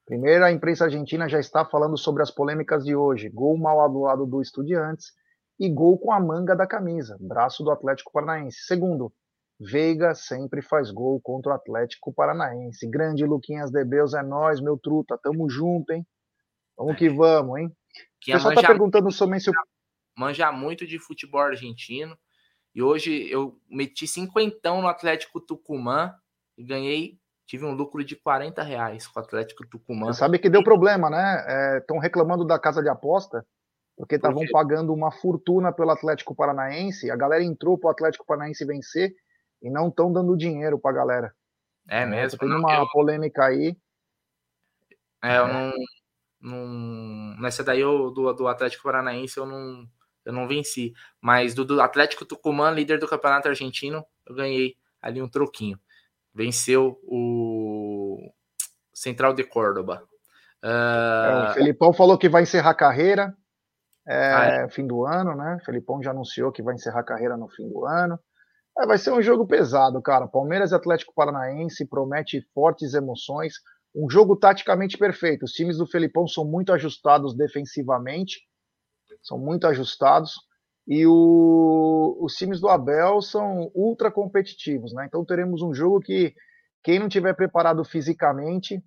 Primeiro, a imprensa argentina já está falando sobre as polêmicas de hoje. Gol mal lado do Estudiantes e gol com a manga da camisa, braço do Atlético Paranaense. Segundo, Veiga sempre faz gol contra o Atlético Paranaense. Grande Luquinhas de Deus, é nós, meu truta, tamo junto, hein? Vamos que vamos, hein? Que o pessoal tá perguntando sobre se manja muito de futebol argentino. E hoje eu meti cinquentão no Atlético Tucumã e ganhei, tive um lucro de 40 reais com o Atlético Tucumã. Você sabe que deu problema, né? Estão é, reclamando da casa de aposta, porque estavam pagando uma fortuna pelo Atlético Paranaense. A galera entrou para o Atlético Paranaense vencer e não estão dando dinheiro para a galera. É mesmo. Tem uma eu... polêmica aí. É, eu não, não. Nessa daí eu, do, do Atlético Paranaense eu não eu não venci. Mas do, do, Atlético Tucumã, líder do campeonato argentino, eu ganhei ali um troquinho. Venceu o Central de Córdoba. Uh... É, o Felipão falou que vai encerrar a carreira é, ah, é. fim do ano, né? O Felipão já anunciou que vai encerrar a carreira no fim do ano. É, vai ser um jogo pesado, cara. Palmeiras e Atlético Paranaense promete fortes emoções. Um jogo taticamente perfeito. Os times do Felipão são muito ajustados defensivamente são muito ajustados. E o, os times do Abel são ultra competitivos, né? Então teremos um jogo que quem não tiver preparado fisicamente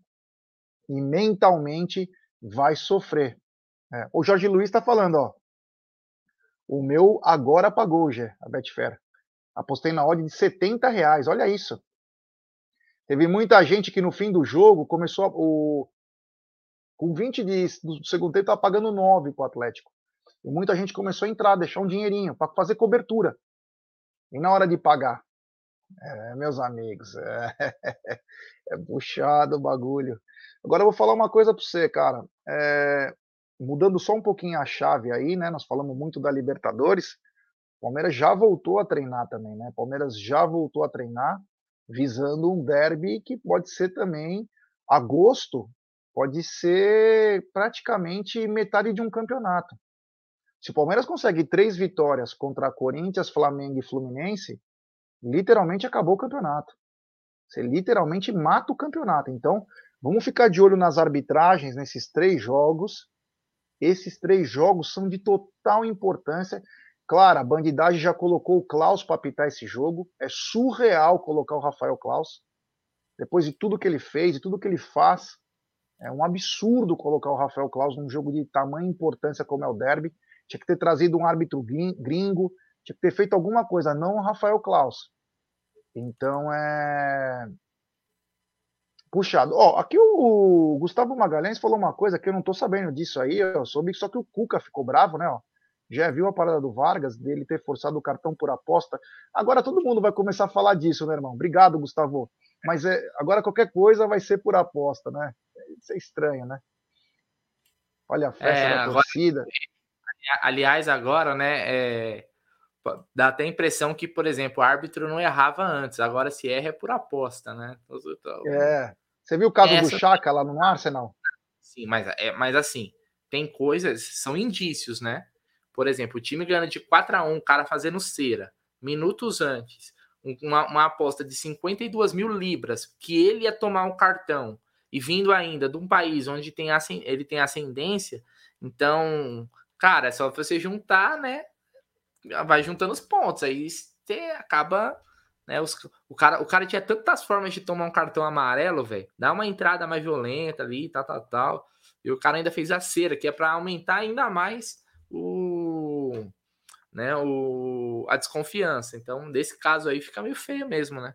e mentalmente vai sofrer. É, o Jorge Luiz está falando, ó. O meu agora pagou, Gé, a Betfair. Apostei na odd de 70 reais, olha isso. Teve muita gente que no fim do jogo começou a, o com 20 de, do segundo tempo estava pagando 9 para o Atlético. E muita gente começou a entrar, deixar um dinheirinho para fazer cobertura. E na hora de pagar, é, meus amigos, é, é puxado o bagulho. Agora eu vou falar uma coisa para você, cara. É, mudando só um pouquinho a chave aí, né? Nós falamos muito da Libertadores. Palmeiras já voltou a treinar também, né? Palmeiras já voltou a treinar, visando um derby que pode ser também agosto pode ser praticamente metade de um campeonato. Se o Palmeiras consegue três vitórias contra Corinthians, Flamengo e Fluminense, literalmente acabou o campeonato. Você literalmente mata o campeonato. Então, vamos ficar de olho nas arbitragens nesses três jogos. Esses três jogos são de total importância. Claro, a bandidagem já colocou o Klaus para apitar esse jogo. É surreal colocar o Rafael Klaus. Depois de tudo que ele fez, de tudo que ele faz, é um absurdo colocar o Rafael Klaus num jogo de tamanha importância como é o derby. Tinha que ter trazido um árbitro gringo, tinha que ter feito alguma coisa, não o Rafael Klaus. Então é. Puxado. Ó, aqui o Gustavo Magalhães falou uma coisa que eu não tô sabendo disso aí. Eu soube só que o Cuca ficou bravo, né? Ó. Já viu a parada do Vargas, dele ter forçado o cartão por aposta. Agora todo mundo vai começar a falar disso, né, irmão? Obrigado, Gustavo. Mas é, agora qualquer coisa vai ser por aposta, né? Isso é estranho, né? Olha a festa é, da agora, torcida. Aliás, agora, né? É, dá até a impressão que, por exemplo, o árbitro não errava antes, agora se erra é por aposta, né? Então, é. Você viu o caso Essa... do Chaka lá no Arsenal? Sim, mas, é, mas assim, tem coisas, são indícios, né? Por exemplo, o time ganhando de 4 a 1 o cara fazendo cera, minutos antes, uma, uma aposta de 52 mil libras, que ele ia tomar um cartão, e vindo ainda de um país onde tem, ele tem ascendência, então, cara, é só você juntar, né? Vai juntando os pontos, aí você acaba. Né, os, o, cara, o cara tinha tantas formas de tomar um cartão amarelo, velho. Dá uma entrada mais violenta ali, tal, tal, tal. E o cara ainda fez a cera, que é para aumentar ainda mais o, né, o, a desconfiança. Então, nesse caso aí, fica meio feio mesmo, né?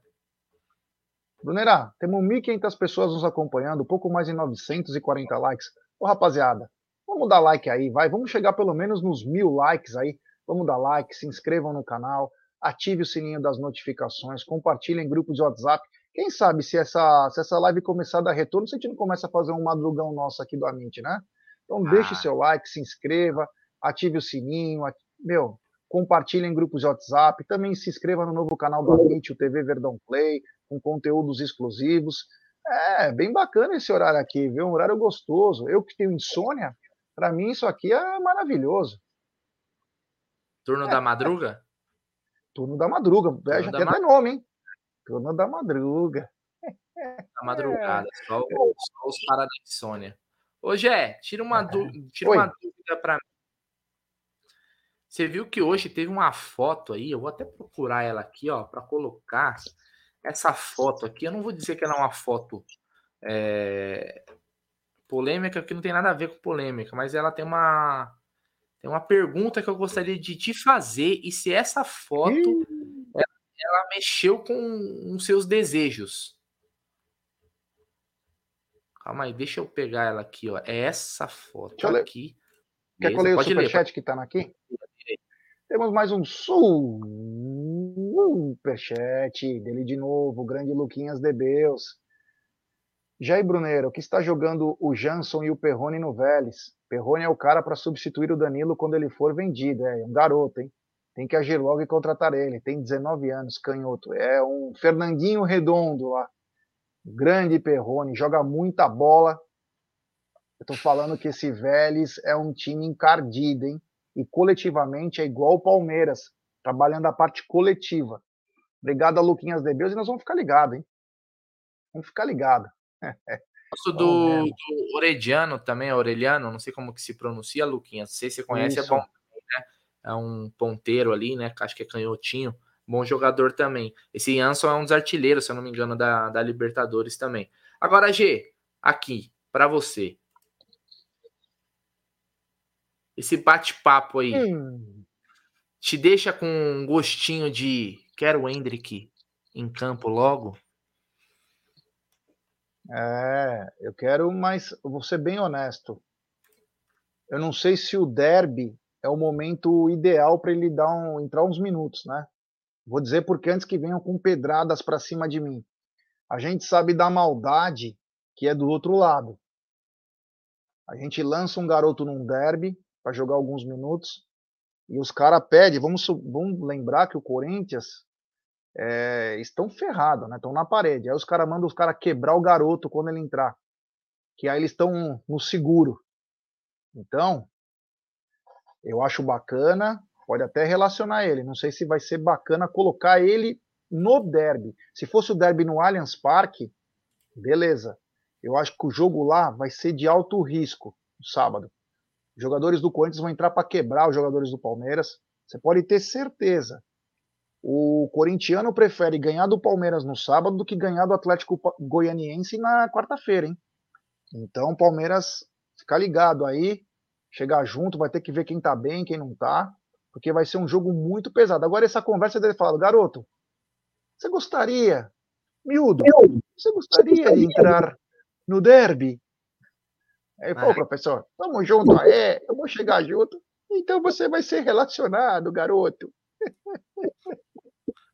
Brunerá, temos 1.500 pessoas nos acompanhando, pouco mais de 940 likes. Ô, rapaziada, vamos dar like aí, vai. Vamos chegar pelo menos nos mil likes aí. Vamos dar like, se inscrevam no canal, ative o sininho das notificações, compartilhem em grupos de WhatsApp. Quem sabe se essa, se essa live começar a dar retorno, se a gente não começa a fazer um madrugão nosso aqui do Amint, né? Então ah. deixe seu like, se inscreva, ative o sininho, ative, meu, compartilhe em grupos de WhatsApp, também se inscreva no novo canal do Amint, o TV Verdão Play, com conteúdos exclusivos. É bem bacana esse horário aqui, viu? Um horário gostoso. Eu que tenho insônia, para mim isso aqui é maravilhoso. Turno é, da madruga? Turno da madruga. Turno é, já tem ma... nome, hein? Turno da madruga. Da madrugada, é. só, só os caras da insônia. Ô, Gé, tira uma, du... tira uma dúvida para mim. Você viu que hoje teve uma foto aí, eu vou até procurar ela aqui, ó, para colocar essa foto aqui, eu não vou dizer que ela é uma foto é, polêmica, que não tem nada a ver com polêmica, mas ela tem uma tem uma pergunta que eu gostaria de te fazer e se essa foto ela, ela, mexeu com os seus desejos. Calma aí, deixa eu pegar ela aqui, ó. É essa foto aqui. Quer que eu leia o superchat que tá aqui? Temos mais um superchat dele de novo, o grande Luquinhas de Beus. Jair Brunero, que está jogando o Jansson e o Perrone no Vélez. Perrone é o cara para substituir o Danilo quando ele for vendido. É um garoto, hein? Tem que agir logo e contratar ele. Tem 19 anos, canhoto. É um Fernandinho Redondo lá. Grande Perrone, joga muita bola. Eu tô falando que esse Vélez é um time encardido, hein? E coletivamente é igual o Palmeiras, trabalhando a parte coletiva. Obrigado a Luquinhas de Deus e nós vamos ficar ligados, hein? Vamos ficar ligados. Do, do Orediano também, Aureliano, não sei como que se pronuncia, Luquinhas. Não sei se você conhece, é Isso. é bom, né? É um ponteiro ali, né? Acho que é canhotinho. Bom jogador também. Esse Jansson é um dos artilheiros, se eu não me engano, da, da Libertadores também. Agora, G, aqui, para você. Esse bate-papo aí hum. te deixa com um gostinho de quero o Hendrick em campo logo? É, eu quero, mas vou ser bem honesto. Eu não sei se o derby é o momento ideal para ele dar um, entrar uns minutos, né? Vou dizer porque antes que venham com pedradas para cima de mim. A gente sabe da maldade que é do outro lado. A gente lança um garoto num derby para jogar alguns minutos e os caras pedem. Vamos, vamos lembrar que o Corinthians é, estão ferrados, né? Estão na parede. Aí os caras mandam os caras quebrar o garoto quando ele entrar. Que aí eles estão no seguro. Então, eu acho bacana, pode até relacionar ele. Não sei se vai ser bacana colocar ele no derby. Se fosse o derby no Allianz Parque, beleza. Eu acho que o jogo lá vai ser de alto risco no sábado. Os jogadores do Corinthians vão entrar para quebrar os jogadores do Palmeiras. Você pode ter certeza. O corintiano prefere ganhar do Palmeiras no sábado do que ganhar do Atlético Goianiense na quarta-feira, hein? Então, Palmeiras, fica ligado aí, chegar junto, vai ter que ver quem tá bem, quem não tá, porque vai ser um jogo muito pesado. Agora, essa conversa dele fala, garoto, você gostaria, miúdo, você gostaria de entrar no derby? Aí, pô, professor, vamos junto aí, eu vou chegar junto. Então você vai ser relacionado, garoto.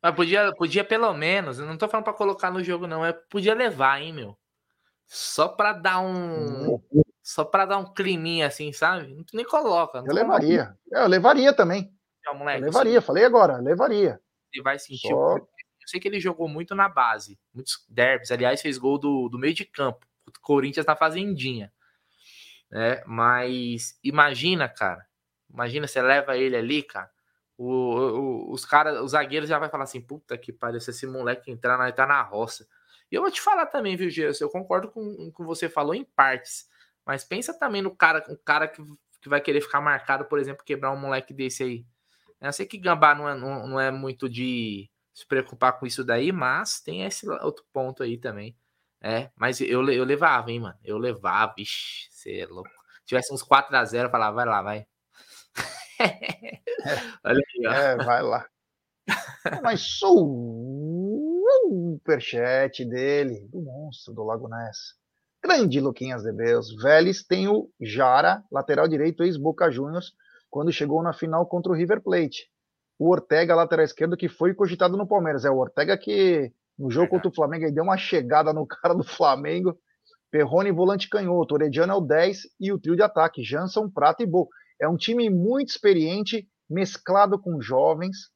Mas podia, podia pelo menos, não tô falando para colocar no jogo, não, é podia levar, hein, meu. Só para dar um. Hum. Só para dar um climinha assim, sabe? Nem coloca. eu levaria. É, eu levaria também. É, moleque, eu levaria, falei agora, levaria. Ele vai sentir. Só... Eu sei que ele jogou muito na base, muitos derbys. Aliás, fez gol do, do meio de campo. O Corinthians na fazendinha. Né? Mas imagina, cara. Imagina, você leva ele ali, cara. O, o, os caras, os zagueiros já vai falar assim: puta que pariu, se esse moleque entrar, nós tá na roça. E eu vou te falar também, viu, Gerson? Eu concordo com o que você falou em partes. Mas pensa também no cara, um cara que, que vai querer ficar marcado, por exemplo, quebrar um moleque desse aí. Eu sei que Gambá não é, não, não é muito de se preocupar com isso daí, mas tem esse outro ponto aí também. É, mas eu, eu levava, hein, mano? Eu levava, vixi, você é louco. Se tivesse uns 4x0, eu falava, vai lá, vai. Olha aí, ó. É, vai lá. Mas superchat dele, do monstro do Lago Ness. Grande Luquinhas de Deus. Vélez tem o Jara, lateral direito, ex-Boca Juniors, quando chegou na final contra o River Plate. O Ortega, lateral esquerdo, que foi cogitado no Palmeiras. É o Ortega que, no jogo contra o Flamengo, ele deu uma chegada no cara do Flamengo. Perrone, volante canhoto. Orediano é o 10 e o trio de ataque. Jansson, Prata e Bo. É um time muito experiente, mesclado com jovens.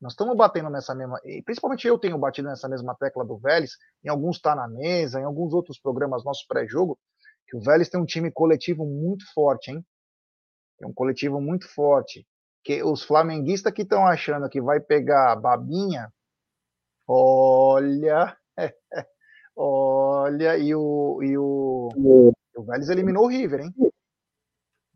Nós estamos batendo nessa mesma. Principalmente eu tenho batido nessa mesma tecla do Vélez. Em alguns está na mesa, em alguns outros programas nossos pré-jogo. Que o Vélez tem um time coletivo muito forte, hein? Tem um coletivo muito forte. Que os flamenguistas que estão achando que vai pegar a babinha, olha, olha, e o, e o, o Vélez eliminou o River, hein?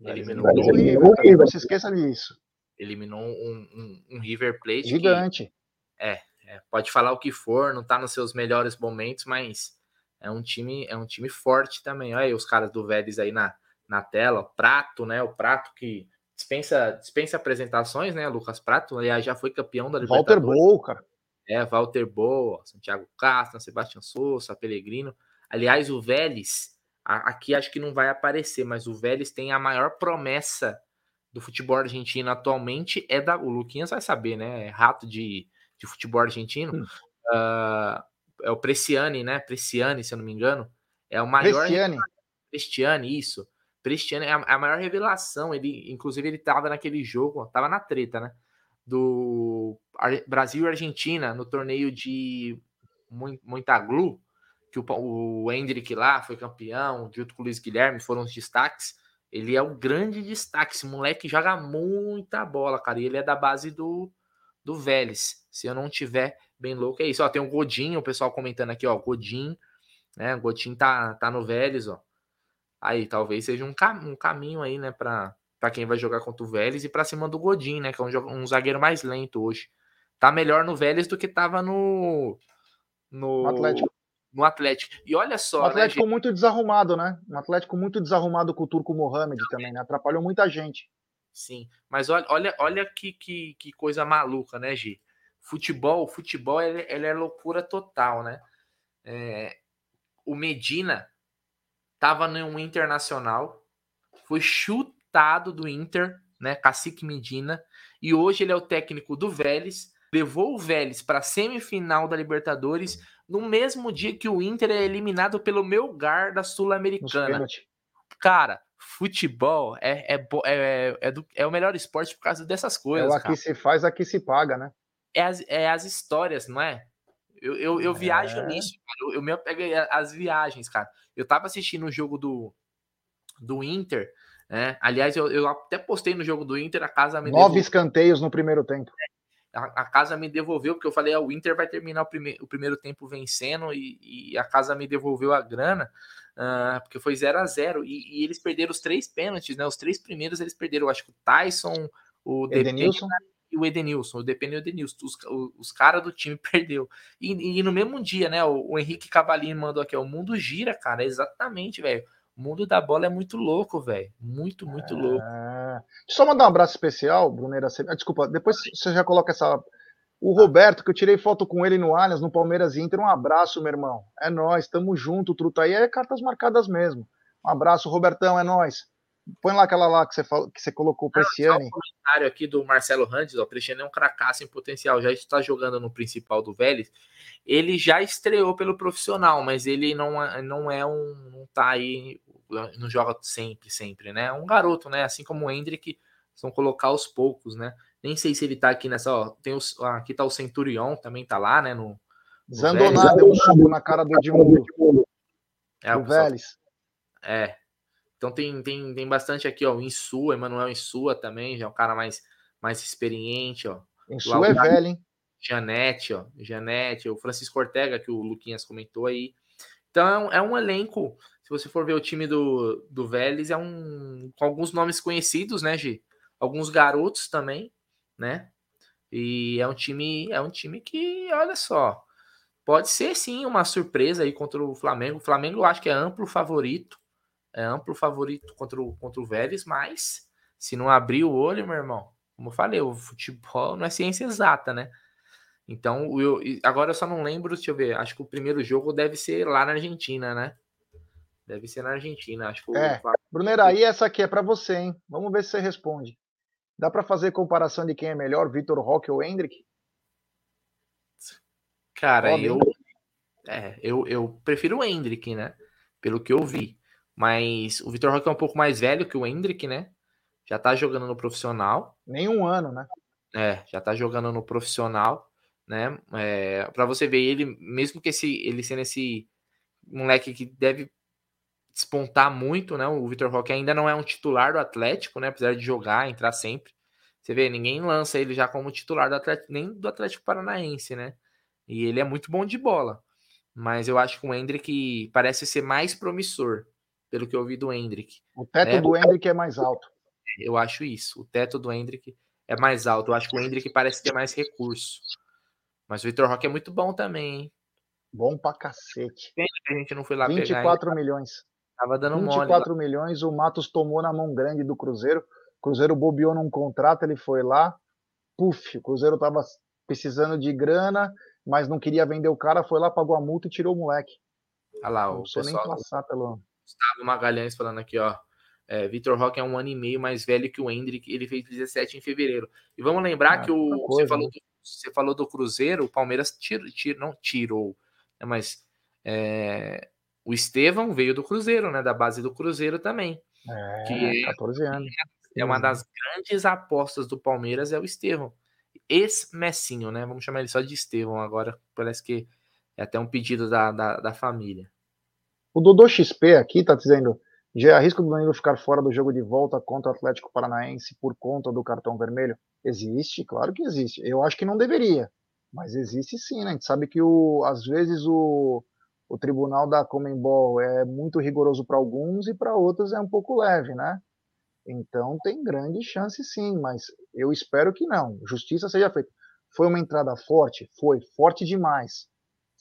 Eliminou, eliminou o River, River. não se esqueça disso. Eliminou um, um, um River Plate. Gigante. Que, é, é, pode falar o que for, não tá nos seus melhores momentos, mas é um time, é um time forte também. Olha aí os caras do Vélez aí na, na tela, o Prato, né? O Prato que dispensa, dispensa apresentações, né? Lucas Prato, aliás, já foi campeão da Libertadores. Walter Boa, cara. É, Walter Boa, Santiago Castro, Sebastião Souza, Pellegrino. Aliás, o Vélez, aqui acho que não vai aparecer, mas o Vélez tem a maior promessa do futebol argentino atualmente é da. O Luquinhas vai saber, né? É rato de, de futebol argentino. Hum. Uh, é o Preciani, né? Preciani, se eu não me engano. É o maior. Prestiani. Prestiani, isso. Prestiani é a, é a maior revelação. Ele, inclusive, ele tava naquele jogo, tava na treta, né? Do Brasil e Argentina no torneio de muita glu, que o, o Hendrick lá foi campeão, junto com o Luiz Guilherme, foram os destaques. Ele é o grande destaque. Esse moleque joga muita bola, cara. E ele é da base do, do Vélez. Se eu não tiver bem louco, é isso. Ó, tem o Godinho, o pessoal comentando aqui, ó. Godinho, né? O Godinho tá, tá no Vélez, ó. Aí, talvez seja um, cam um caminho aí, né, pra, pra quem vai jogar contra o Vélez e pra cima do Godinho, né? Que é um, um zagueiro mais lento hoje. Tá melhor no Vélez do que tava no. No Atlético no Atlético. E olha só. Um Atlético né, muito desarrumado, né? Um Atlético muito desarrumado com o Turco Mohamed também, né? Atrapalhou muita gente. Sim, mas olha, olha, olha que, que, que coisa maluca, né, Gi? Futebol, futebol ele, ele é loucura total, né? É, o Medina tava no Internacional, foi chutado do Inter, né? Cacique Medina, e hoje ele é o técnico do Vélez, levou o Vélez para a semifinal da Libertadores no mesmo dia que o Inter é eliminado pelo meu gar da Sul-Americana. Cara, futebol é, é, é, é, do, é, o melhor esporte por causa dessas coisas. É o aqui cara. se faz, aqui se paga, né? é as, é as histórias, não é? Eu, eu, eu viajo é. nisso, cara. Eu, eu me apego às viagens, cara. Eu tava assistindo o jogo do, do Inter, né? Aliás, eu, eu até postei no jogo do Inter, a casa Nove escanteios no primeiro tempo. A, a, casa me devolveu, porque eu falei, ah, o Inter vai terminar o, prime, o primeiro tempo vencendo e, e, a casa me devolveu a grana, uh, porque foi 0 a 0 e, e, eles perderam os três pênaltis, né? Os três primeiros eles perderam, acho que o Tyson, o Edenilson. e o Edenilson, o Depende e o Edenilson, os, os, os caras do time perdeu. E, e, no mesmo dia, né, o, o Henrique Cavalinho mandou aqui, o mundo gira, cara, exatamente, velho. O mundo da bola é muito louco, velho. Muito, muito é... louco. Deixa eu só mandar um abraço especial, Bruneira. Ah, desculpa, depois você já coloca essa. O Roberto, que eu tirei foto com ele no Allianz, no Palmeiras Inter. Um abraço, meu irmão. É nós, tamo junto, truta aí é cartas marcadas mesmo. Um abraço, Robertão, é nós. Põe lá aquela lá que você, falou, que você colocou para esse ano. Um comentário aqui do Marcelo Randes, o Cristiano é um cracaço em potencial, já está jogando no principal do Vélez. Ele já estreou pelo profissional, mas ele não, é, não é um. não tá aí não joga sempre, sempre, né? É um garoto, né? Assim como o Hendrick, vão colocar aos poucos, né? Nem sei se ele tá aqui nessa, ó, tem os, aqui tá o Centurion, também tá lá, né, no, no Zandoná deu um chumbo na cara do Edmundo. É, o Vélez. É. Então tem, tem, tem bastante aqui, ó, o Insua, Emanuel Insua também, já é um cara mais, mais experiente, ó. Insua é velho, hein? Janete, ó, Janete, o Francisco Ortega, que o Luquinhas comentou aí. Então é um, é um elenco se você for ver o time do, do Vélez, é um com alguns nomes conhecidos, né, Gi? Alguns garotos também, né? E é um time, é um time que, olha só, pode ser sim uma surpresa aí contra o Flamengo. O Flamengo eu acho que é amplo favorito, é amplo favorito contra o, contra o Vélez, mas se não abrir o olho, meu irmão, como eu falei, o futebol não é ciência exata, né? Então, eu, agora eu só não lembro, deixa eu ver, acho que o primeiro jogo deve ser lá na Argentina, né? Deve ser na Argentina, acho que. É, Brunera, aí essa aqui é para você, hein? Vamos ver se você responde. Dá para fazer comparação de quem é melhor, Vitor Roque ou Hendrick? Cara, eu, é, eu eu prefiro o Hendrick, né? Pelo que eu vi. Mas o Vitor Roque é um pouco mais velho que o Hendrick, né? Já tá jogando no profissional. Nem um ano, né? É, já tá jogando no profissional, né? É, para você ver ele, mesmo que esse, ele sendo esse moleque que deve despontar muito, né? O Vitor Roque ainda não é um titular do Atlético, né? Apesar de jogar, entrar sempre. Você vê, ninguém lança ele já como titular do Atlético, nem do Atlético Paranaense, né? E ele é muito bom de bola. Mas eu acho que o Hendrick parece ser mais promissor, pelo que eu vi do Hendrick. O teto é, do Hendrick é mais alto. Eu acho isso. O teto do Hendrick é mais alto. Eu acho que o Hendrick parece ter mais recurso. Mas o Vitor Roque é muito bom também, hein? Bom pra cacete. Pena que a gente não foi lá 24 pegar. milhões. Tava dando 24 mole, milhões, o Matos tomou na mão grande do Cruzeiro. O Cruzeiro bobeou num contrato, ele foi lá, puf, o Cruzeiro tava precisando de grana, mas não queria vender o cara, foi lá, pagou a multa e tirou o moleque. Olha lá, o não pessoal, nem passar pelo... Gustavo Magalhães falando aqui, ó. É, Vitor Roque é um ano e meio mais velho que o Hendrick, ele fez 17 em fevereiro. E vamos lembrar ah, que o, coisa, você, falou né? do, você falou do Cruzeiro, o Palmeiras tirou, tir, não tirou, né, mas é, o Estevão veio do Cruzeiro, né? Da base do Cruzeiro também. É, que 14 é, anos. É uma das grandes apostas do Palmeiras, é o Estevão. Ex-Messinho, né? Vamos chamar ele só de Estevão agora. Parece que é até um pedido da, da, da família. O Dodô XP aqui tá dizendo: já arrisco do Danilo ficar fora do jogo de volta contra o Atlético Paranaense por conta do cartão vermelho? Existe, claro que existe. Eu acho que não deveria, mas existe sim, né? A gente sabe que o, às vezes o, o tribunal da Comembol é muito rigoroso para alguns e para outros é um pouco leve, né? Então tem grande chance sim, mas eu espero que não. Justiça seja feita. Foi uma entrada forte? Foi, forte demais.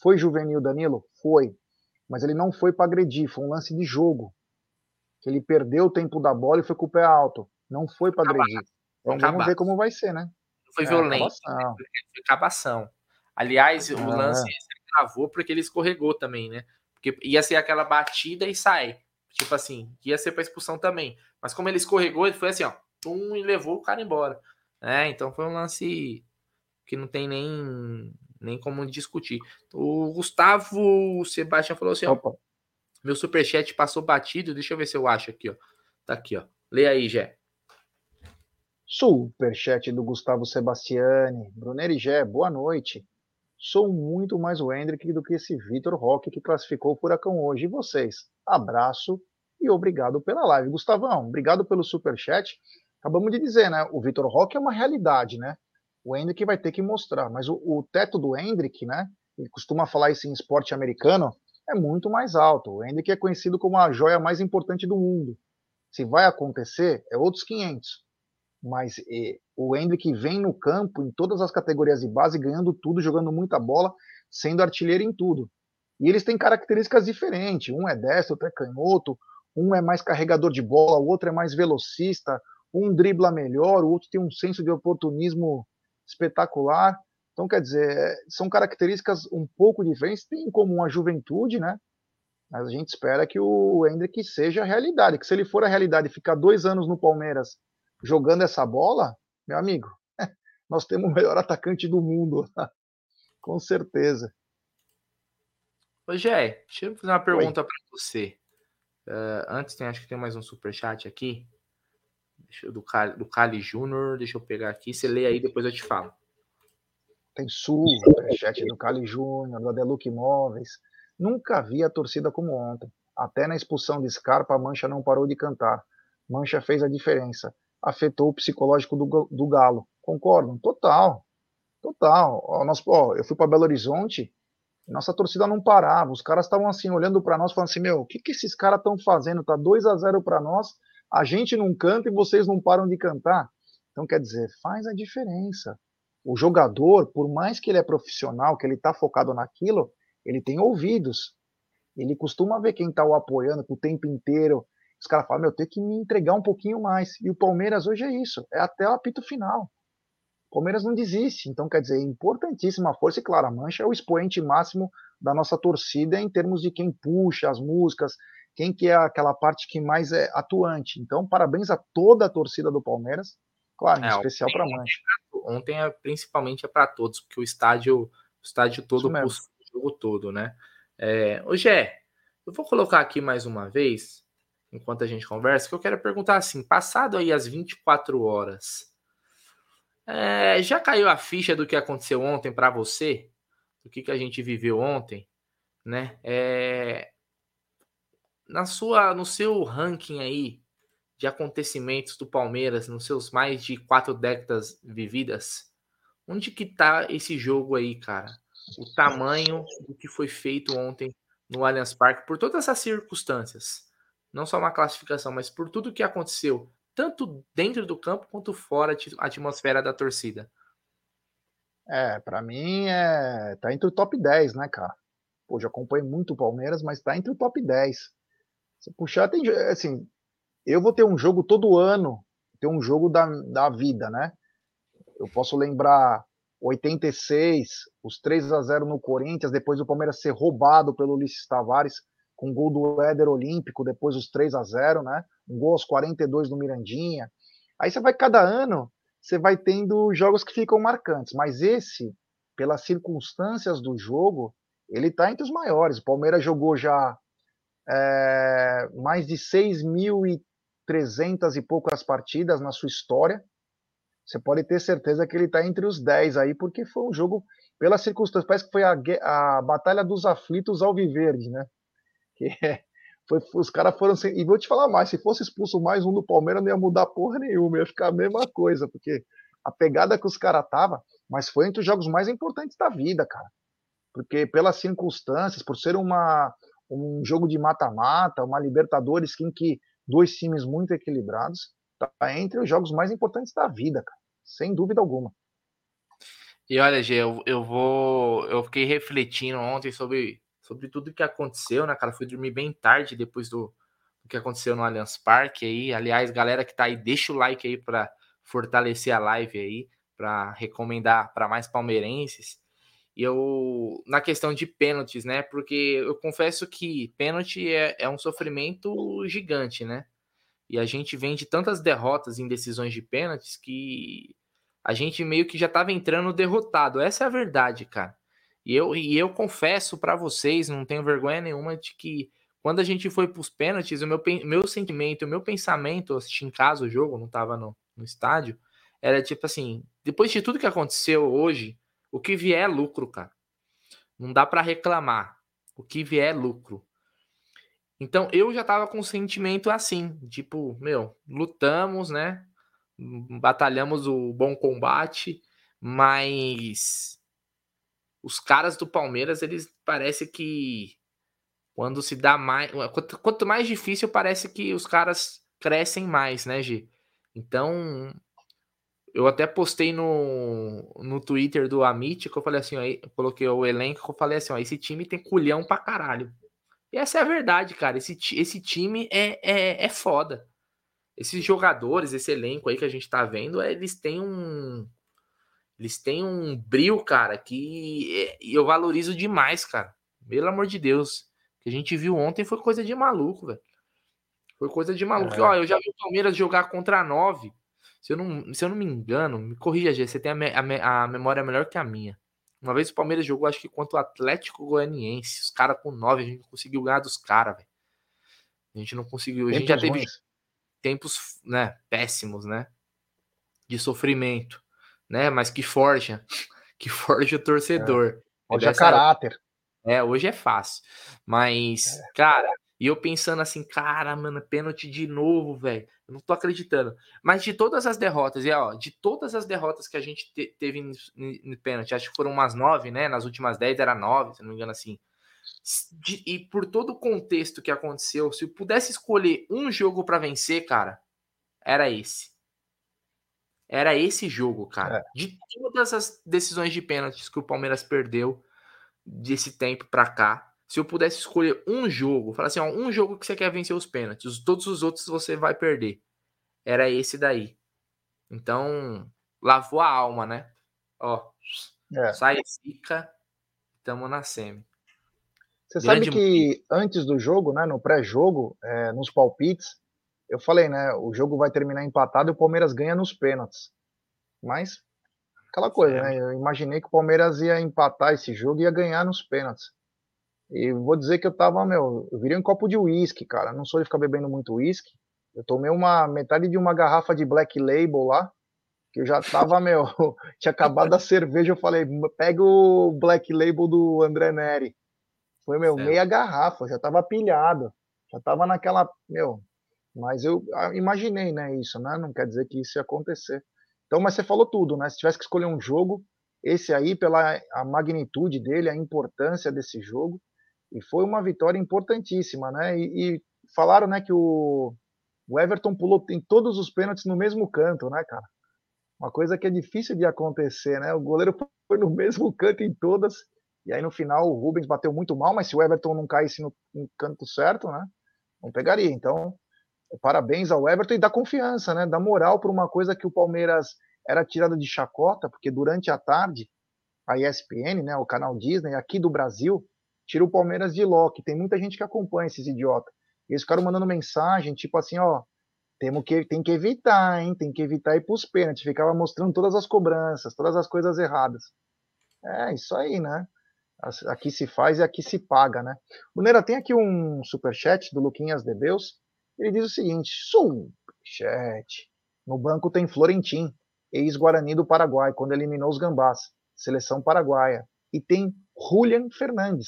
Foi juvenil Danilo? Foi. Mas ele não foi para agredir, foi um lance de jogo. Que ele perdeu o tempo da bola e foi com o pé alto. Não foi para agredir. Então vamos ver como vai ser, né? Não foi é, violento, acabação. foi acabação. Aliás, o é. lance travou porque ele escorregou também, né? Porque ia ser aquela batida e sai. Tipo assim, ia ser para expulsão também. Mas como ele escorregou, ele foi assim, ó, pum, e levou o cara embora. É, então foi um lance que não tem nem, nem como discutir. O Gustavo Sebastião falou assim, ó, Opa. meu superchat passou batido, deixa eu ver se eu acho aqui, ó. Tá aqui, ó. Lê aí, Jé. Superchat do Gustavo Sebastiani. Brunner Gé, boa noite. Sou muito mais o Hendrick do que esse Vitor Roque que classificou o Furacão hoje. E vocês? Abraço e obrigado pela live. Gustavão, obrigado pelo superchat. Acabamos de dizer, né? O Vitor Roque é uma realidade, né? O Hendrick vai ter que mostrar. Mas o, o teto do Hendrick, né? Ele costuma falar isso em esporte americano, é muito mais alto. O Hendrick é conhecido como a joia mais importante do mundo. Se vai acontecer, é outros 500 mas eh, o Hendrick vem no campo em todas as categorias de base, ganhando tudo, jogando muita bola, sendo artilheiro em tudo. E eles têm características diferentes. Um é destro, outro é canhoto, um é mais carregador de bola, o outro é mais velocista, um dribla melhor, o outro tem um senso de oportunismo espetacular. Então, quer dizer, são características um pouco diferentes, tem em comum a juventude, né? Mas a gente espera que o Hendrick seja a realidade, que se ele for a realidade e ficar dois anos no Palmeiras jogando essa bola, meu amigo, nós temos o melhor atacante do mundo. Com certeza. Ô, Gé, deixa eu fazer uma pergunta para você. Uh, antes, tem, acho que tem mais um superchat aqui. Deixa do, Cali, do Cali Júnior. Deixa eu pegar aqui. Você lê aí, depois eu te falo. Tem superchat do Cali Júnior, do Adeluc Imóveis. Nunca vi a torcida como ontem. Até na expulsão de Scarpa, a Mancha não parou de cantar. Mancha fez a diferença afetou o psicológico do, do Galo. Concordam? Total. Total. Ó, nós, ó, eu fui para Belo Horizonte, nossa torcida não parava. Os caras estavam assim, olhando para nós, falando assim: Meu, o que, que esses caras estão fazendo? Tá 2 a 0 para nós, a gente não canta e vocês não param de cantar. Então, quer dizer, faz a diferença. O jogador, por mais que ele é profissional, que ele está focado naquilo, ele tem ouvidos. Ele costuma ver quem está o apoiando o tempo inteiro, os caras falam, meu, tem que me entregar um pouquinho mais. E o Palmeiras hoje é isso, é até o apito final. O Palmeiras não desiste, então quer dizer, importantíssima força, e claro, a Mancha é o expoente máximo da nossa torcida em termos de quem puxa as músicas, quem que é aquela parte que mais é atuante. Então, parabéns a toda a torcida do Palmeiras, claro, em é, especial para a Mancha. Ontem, é, principalmente, é para todos, porque o estádio, o estádio todo o jogo todo, né? É, ô Gé, eu vou colocar aqui mais uma vez enquanto a gente conversa, que eu quero perguntar assim: passado aí as 24 horas, é, já caiu a ficha do que aconteceu ontem para você? Do que, que a gente viveu ontem, né? É, na sua, no seu ranking aí de acontecimentos do Palmeiras, nos seus mais de quatro décadas vividas, onde que tá esse jogo aí, cara? O tamanho do que foi feito ontem no Allianz Parque, por todas essas circunstâncias não só uma classificação, mas por tudo que aconteceu, tanto dentro do campo quanto fora a atmosfera da torcida. É, para mim é tá entre o top 10, né, cara? Pô, já acompanhei muito o Palmeiras, mas tá entre o top 10. Se puxar, tem assim, eu vou ter um jogo todo ano, ter um jogo da, da vida, né? Eu posso lembrar 86, os 3 a 0 no Corinthians, depois o Palmeiras ser roubado pelo Ulisses Tavares com gol do Éder Olímpico, depois os 3 a 0 né? Um gol aos 42 do Mirandinha. Aí você vai, cada ano, você vai tendo jogos que ficam marcantes, mas esse, pelas circunstâncias do jogo, ele está entre os maiores. O Palmeiras jogou já é, mais de 6.300 e poucas partidas na sua história. Você pode ter certeza que ele está entre os 10 aí, porque foi um jogo, pelas circunstâncias, parece que foi a, a Batalha dos Aflitos ao Viverde, né? Que é, foi, os caras foram. Sem, e vou te falar mais: se fosse expulso mais um do Palmeiras, não ia mudar porra nenhuma, ia ficar a mesma coisa, porque a pegada que os caras tava, mas foi entre os jogos mais importantes da vida, cara. Porque pelas circunstâncias, por ser uma, um jogo de mata-mata, uma Libertadores em que dois times muito equilibrados, tá entre os jogos mais importantes da vida, cara. Sem dúvida alguma. E olha, Gê, eu, eu vou. Eu fiquei refletindo ontem sobre sobre tudo que aconteceu, né, cara? Fui dormir bem tarde depois do, do que aconteceu no Allianz Parque aí. Aliás, galera que tá aí, deixa o like aí para fortalecer a live aí, para recomendar para mais palmeirenses. Eu, na questão de pênaltis, né? Porque eu confesso que pênalti é, é um sofrimento gigante, né? E a gente vem de tantas derrotas em decisões de pênaltis que a gente meio que já tava entrando derrotado. Essa é a verdade, cara. E eu, e eu confesso para vocês, não tenho vergonha nenhuma, de que quando a gente foi para os pênaltis, o meu, meu sentimento, o meu pensamento, assisti em casa o jogo, não estava no, no estádio, era tipo assim, depois de tudo que aconteceu hoje, o que vier é lucro, cara. Não dá para reclamar. O que vier é lucro. Então eu já tava com um sentimento assim, tipo, meu, lutamos, né? Batalhamos o bom combate, mas os caras do Palmeiras, eles parece que quando se dá mais, quanto, mais difícil parece que os caras crescem mais, né, Gi? Então, eu até postei no, no Twitter do Amit que eu falei assim, ó, coloquei o elenco, que eu falei assim, ó, esse time tem culhão pra caralho. E essa é a verdade, cara. Esse, esse time é, é, é foda. Esses jogadores, esse elenco aí que a gente tá vendo, é, eles têm um. Eles têm um brilho, cara, que é, eu valorizo demais, cara. Pelo amor de Deus. O que a gente viu ontem foi coisa de maluco, velho. Foi coisa de maluco. É. Ó, eu já vi o Palmeiras jogar contra a 9. Se eu não, se eu não me engano, me corrija, Gê, você tem a, me, a, a memória melhor que a minha. Uma vez o Palmeiras jogou, acho que contra o Atlético Goianiense. Os caras com 9, a gente não conseguiu ganhar dos caras, velho. A gente não conseguiu. A gente já teve ruins. tempos, né, péssimos, né? De sofrimento, né? Mas que forja, que forja o torcedor. É. Hoje é caráter. É, hoje é fácil. Mas, é. cara, e eu pensando assim, cara, mano, pênalti de novo, velho. Eu não tô acreditando. Mas de todas as derrotas, e ó, de todas as derrotas que a gente te teve no pênalti, acho que foram umas nove, né? Nas últimas dez era nove, se não me engano assim. De, e por todo o contexto que aconteceu, se eu pudesse escolher um jogo para vencer, cara, era esse. Era esse jogo, cara. É. De todas as decisões de pênaltis que o Palmeiras perdeu desse tempo pra cá, se eu pudesse escolher um jogo, falar assim, ó, um jogo que você quer vencer os pênaltis, todos os outros você vai perder. Era esse daí. Então, lavou a alma, né? Ó, é. sai zica, tamo na semi. Você Grande... sabe que antes do jogo, né, no pré-jogo, é, nos palpites, eu falei, né, o jogo vai terminar empatado e o Palmeiras ganha nos pênaltis. Mas, aquela coisa, né, eu imaginei que o Palmeiras ia empatar esse jogo e ia ganhar nos pênaltis. E vou dizer que eu tava, meu, eu virei um copo de uísque, cara. Não sou de ficar bebendo muito uísque. Eu tomei uma metade de uma garrafa de Black Label lá, que eu já tava, meu, tinha acabado a cerveja, eu falei, pega o Black Label do André Neri. Foi, meu, certo. meia garrafa, já tava pilhado. Já tava naquela, meu, mas eu imaginei, né, isso, né? Não quer dizer que isso ia acontecer. Então, mas você falou tudo, né? Se tivesse que escolher um jogo, esse aí, pela a magnitude dele, a importância desse jogo, e foi uma vitória importantíssima, né? E, e falaram, né, que o, o Everton pulou em todos os pênaltis no mesmo canto, né, cara? Uma coisa que é difícil de acontecer, né? O goleiro foi no mesmo canto em todas, e aí no final o Rubens bateu muito mal, mas se o Everton não caísse no, no canto certo, né? Não pegaria. Então, parabéns ao Everton e dá confiança, né? Dá moral para uma coisa que o Palmeiras era tirada de chacota, porque durante a tarde a ESPN, né, o canal Disney aqui do Brasil, tira o Palmeiras de Loki. Tem muita gente que acompanha esses idiotas. Eles ficaram mandando mensagem, tipo assim, ó, temos que, tem que evitar, hein? Tem que evitar ir pros pênaltis. Ficava mostrando todas as cobranças, todas as coisas erradas. É, isso aí, né? Aqui se faz e aqui se paga, né? Neira, tem aqui um superchat do Luquinhas de Deus. Ele diz o seguinte: superchat. No banco tem Florentim, ex-Guarani do Paraguai, quando eliminou os Gambás, seleção paraguaia. E tem Julian Fernandes,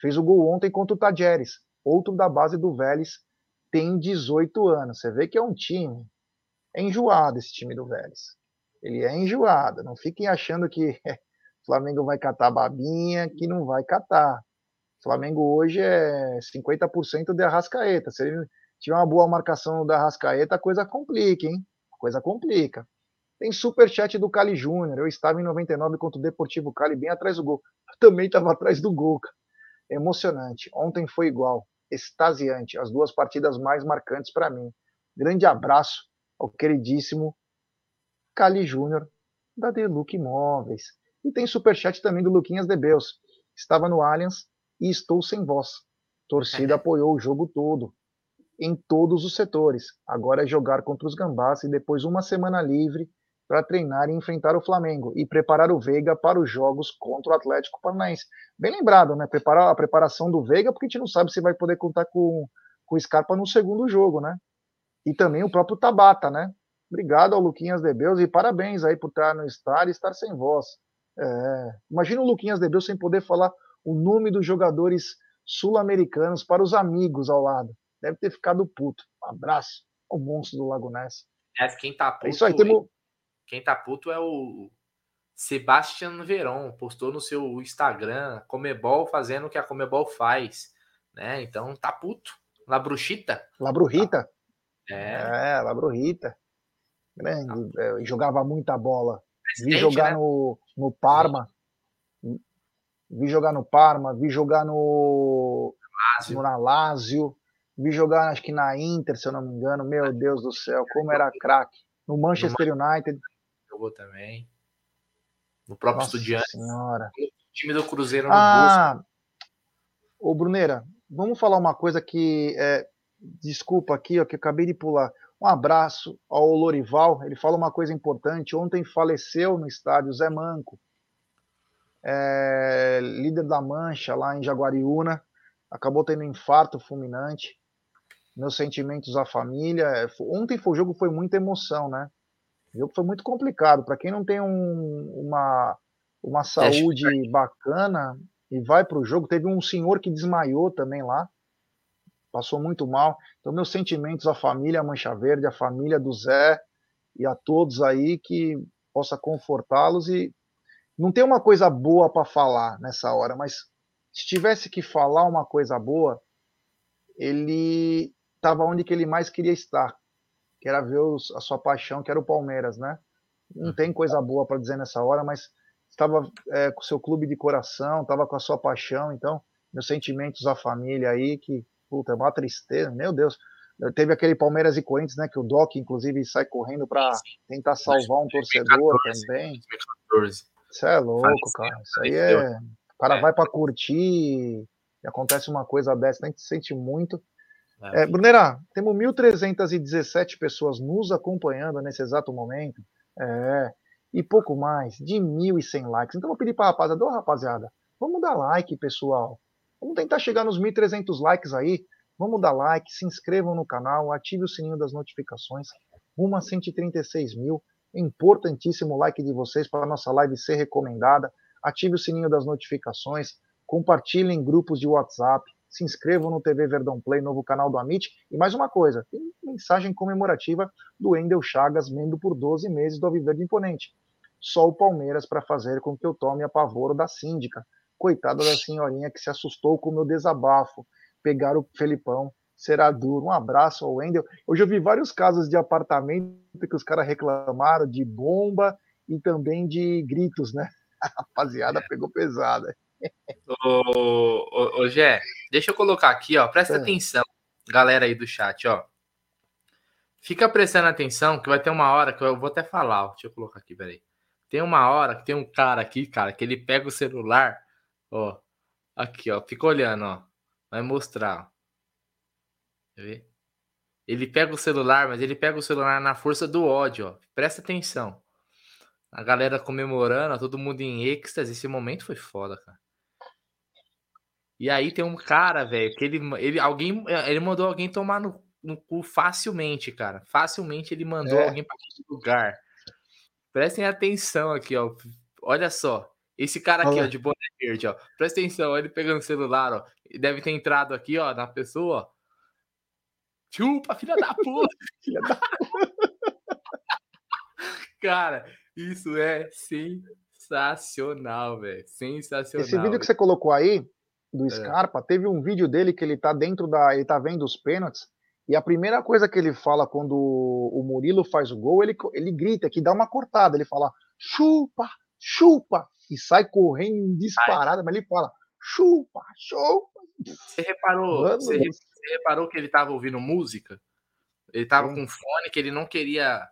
Fez o gol ontem contra o Tajeres, outro da base do Vélez, tem 18 anos. Você vê que é um time. É enjoado esse time do Vélez. Ele é enjoado. Não fiquem achando que o Flamengo vai catar babinha, que não vai catar. O Flamengo hoje é 50% de Arrascaeta. Se ele tiver uma boa marcação da Arrascaeta, a coisa complica, hein? A coisa complica. Tem superchat do Cali Júnior. Eu estava em 99 contra o Deportivo Cali, bem atrás do gol. Eu também estava atrás do gol, cara emocionante. Ontem foi igual, extasiante, as duas partidas mais marcantes para mim. Grande abraço ao queridíssimo Cali Júnior da Deluc Imóveis. E tem superchat também do Luquinhas Debeus. Estava no Allianz e estou sem voz. Torcida apoiou o jogo todo, em todos os setores. Agora é jogar contra os Gambás e depois uma semana livre para treinar e enfrentar o Flamengo e preparar o Veiga para os jogos contra o Atlético Paranaense. Bem lembrado, né? Preparar a preparação do Veiga, porque a gente não sabe se vai poder contar com, com o Scarpa no segundo jogo, né? E também o próprio Tabata, né? Obrigado ao Luquinhas Debeus e parabéns aí por estar no estádio e estar sem voz. É, imagina o Luquinhas Debeus sem poder falar o nome dos jogadores sul-americanos para os amigos ao lado. Deve ter ficado puto. Um abraço ao monstro do Lago Ness. É, quem tá puto, é isso aí, temos... quem tá puto é o Sebastian Veron, postou no seu Instagram, Comebol fazendo o que a Comebol faz, né? Então tá puto. La Bruxita. La Brujita. É, é La Brujita. Grande, tá. jogava muita bola. Vi jogar né? no, no Parma. Vi jogar no Parma, vi jogar no, Lazio. no Lazio, vi jogar acho que na Inter, se eu não me engano. Meu Deus do céu, como era craque. No Manchester United. Jogou também. No próprio Nossa Estudiante. Senhora. O time do Cruzeiro no ah, Ô, Bruneira, vamos falar uma coisa que. É, desculpa aqui, ó, que eu acabei de pular. Um abraço ao Lorival. Ele fala uma coisa importante. Ontem faleceu no estádio Zé Manco é, líder da Mancha lá em Jaguariúna, acabou tendo um infarto fulminante. Meus sentimentos à família. Ontem foi, o jogo foi muita emoção, né? Jogo foi muito complicado. Para quem não tem um, uma, uma saúde bacana e vai para o jogo, teve um senhor que desmaiou também lá, passou muito mal. Então, meus sentimentos à família Mancha Verde, à família do Zé e a todos aí que possa confortá-los e não tem uma coisa boa para falar nessa hora, mas se tivesse que falar uma coisa boa, ele estava onde que ele mais queria estar, que era ver os, a sua paixão, que era o Palmeiras, né? Não tem coisa boa para dizer nessa hora, mas estava é, com o seu clube de coração, estava com a sua paixão, então meus sentimentos à família aí, que puta, é uma tristeza, meu Deus. Teve aquele Palmeiras e Corinthians, né? Que o Doc, inclusive, sai correndo para tentar salvar um torcedor 2014, também. 2014. Isso é louco, cara. Isso aí é. O cara é. vai para curtir e acontece uma coisa dessa, a gente sente muito. É, é Brunera, temos 1.317 pessoas nos acompanhando nesse exato momento. É, e pouco mais de 1.100 likes. Então, vou pedir para a rapaziada, oh, rapaziada, vamos dar like, pessoal. Vamos tentar chegar nos 1.300 likes aí. Vamos dar like, se inscrevam no canal, ative o sininho das notificações. Rumo a 136 mil. Importantíssimo like de vocês para a nossa live ser recomendada. Ative o sininho das notificações, compartilhem em grupos de WhatsApp, se inscrevam no TV Verdão Play, novo canal do Amit. E mais uma coisa, tem mensagem comemorativa do Endel Chagas, membro por 12 meses do Alviverde Imponente. Só o Palmeiras para fazer com que eu tome a pavoro da síndica. Coitada da senhorinha que se assustou com o meu desabafo. Pegar o Felipão será duro. Um abraço ao Wendel. Hoje eu vi vários casos de apartamento que os caras reclamaram de bomba e também de gritos, né? A rapaziada pegou pesada. Ô, ô, ô Gé, deixa eu colocar aqui, ó. Presta é. atenção, galera aí do chat, ó. Fica prestando atenção que vai ter uma hora que eu vou até falar, ó. Deixa eu colocar aqui, peraí. Tem uma hora que tem um cara aqui, cara, que ele pega o celular, ó. Aqui, ó. Fica olhando, ó. Vai mostrar, ó. Quer ver? Ele pega o celular, mas ele pega o celular na força do ódio, ó. Presta atenção. A galera comemorando, todo mundo em êxtase. Esse momento foi foda, cara. E aí tem um cara, velho, que ele, ele, alguém, ele mandou alguém tomar no, no cu facilmente, cara. Facilmente ele mandou é. alguém para aquele lugar. Prestem atenção aqui, ó. Olha só. Esse cara aqui, Olha. ó, de boné verde, ó. Presta atenção, ele pegando o celular, ó. Deve ter entrado aqui, ó, na pessoa, ó. Chupa, filha da puta! filha da Cara, isso é sensacional, velho. Sensacional. Esse vídeo que você colocou aí, do é. Scarpa, teve um vídeo dele que ele tá dentro da. Ele tá vendo os pênaltis. E a primeira coisa que ele fala quando o Murilo faz o gol, ele, ele grita, que dá uma cortada. Ele fala, chupa, chupa, e sai correndo disparada, mas ele fala, chupa, chupa. Você reparou, Mano, você, você reparou que ele tava ouvindo música? Ele tava Sim. com fone que ele não queria.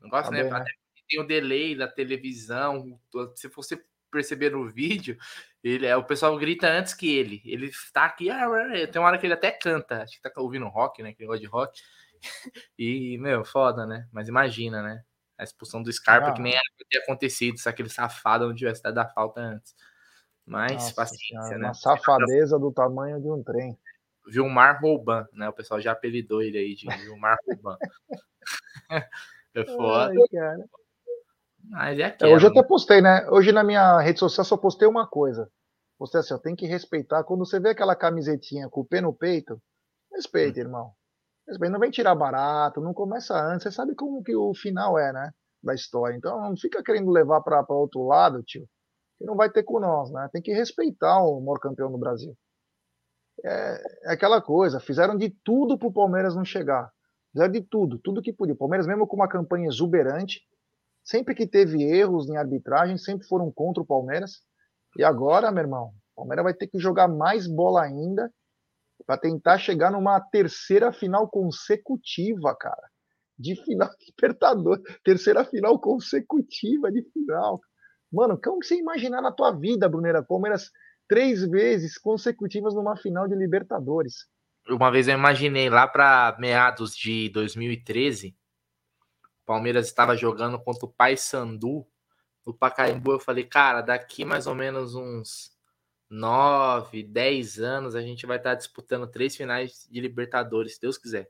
Negócio, tá né? né? Tem o delay da televisão. Se você perceber no vídeo, ele é o pessoal grita antes que ele. Ele tá aqui, ah, tem uma hora que ele até canta. Acho que tá ouvindo rock, né? Que gosta de rock. E, meu, foda, né? Mas imagina, né? A expulsão do Scarpa, ah. que nem era pra ter acontecido se aquele safado não tivesse dado a falta antes. Mas Nossa, paciência, cara, né? Uma safadeza do tamanho de um trem. Vilmar Rouban, né? O pessoal já apelidou ele aí de Vilmar Rouban. É foda. Ai, cara. Mas é, é hoje eu até postei, né? Hoje na minha rede social só postei uma coisa. Postei assim, ó, tem que respeitar. Quando você vê aquela camisetinha com o pé no peito, respeita, hum. irmão. Respeita. Não vem tirar barato, não começa antes. Você sabe como que o final é, né? Da história. Então não fica querendo levar para outro lado, tio. Que não vai ter com nós, né? Tem que respeitar o maior campeão do Brasil. É, é aquela coisa, fizeram de tudo pro Palmeiras não chegar. Fizeram de tudo, tudo que podia. O Palmeiras, mesmo com uma campanha exuberante, sempre que teve erros em arbitragem, sempre foram contra o Palmeiras. E agora, meu irmão, o Palmeiras vai ter que jogar mais bola ainda para tentar chegar numa terceira final consecutiva, cara. De final de Libertadores. Terceira final consecutiva de final. Mano, como você imaginar na tua vida, Brunera? Palmeiras três vezes consecutivas numa final de Libertadores. Uma vez eu imaginei lá para meados de 2013, Palmeiras estava jogando contra o Paysandu no Pacaembu. Eu falei, cara, daqui mais ou menos uns 9, 10 anos a gente vai estar disputando três finais de Libertadores, se Deus quiser.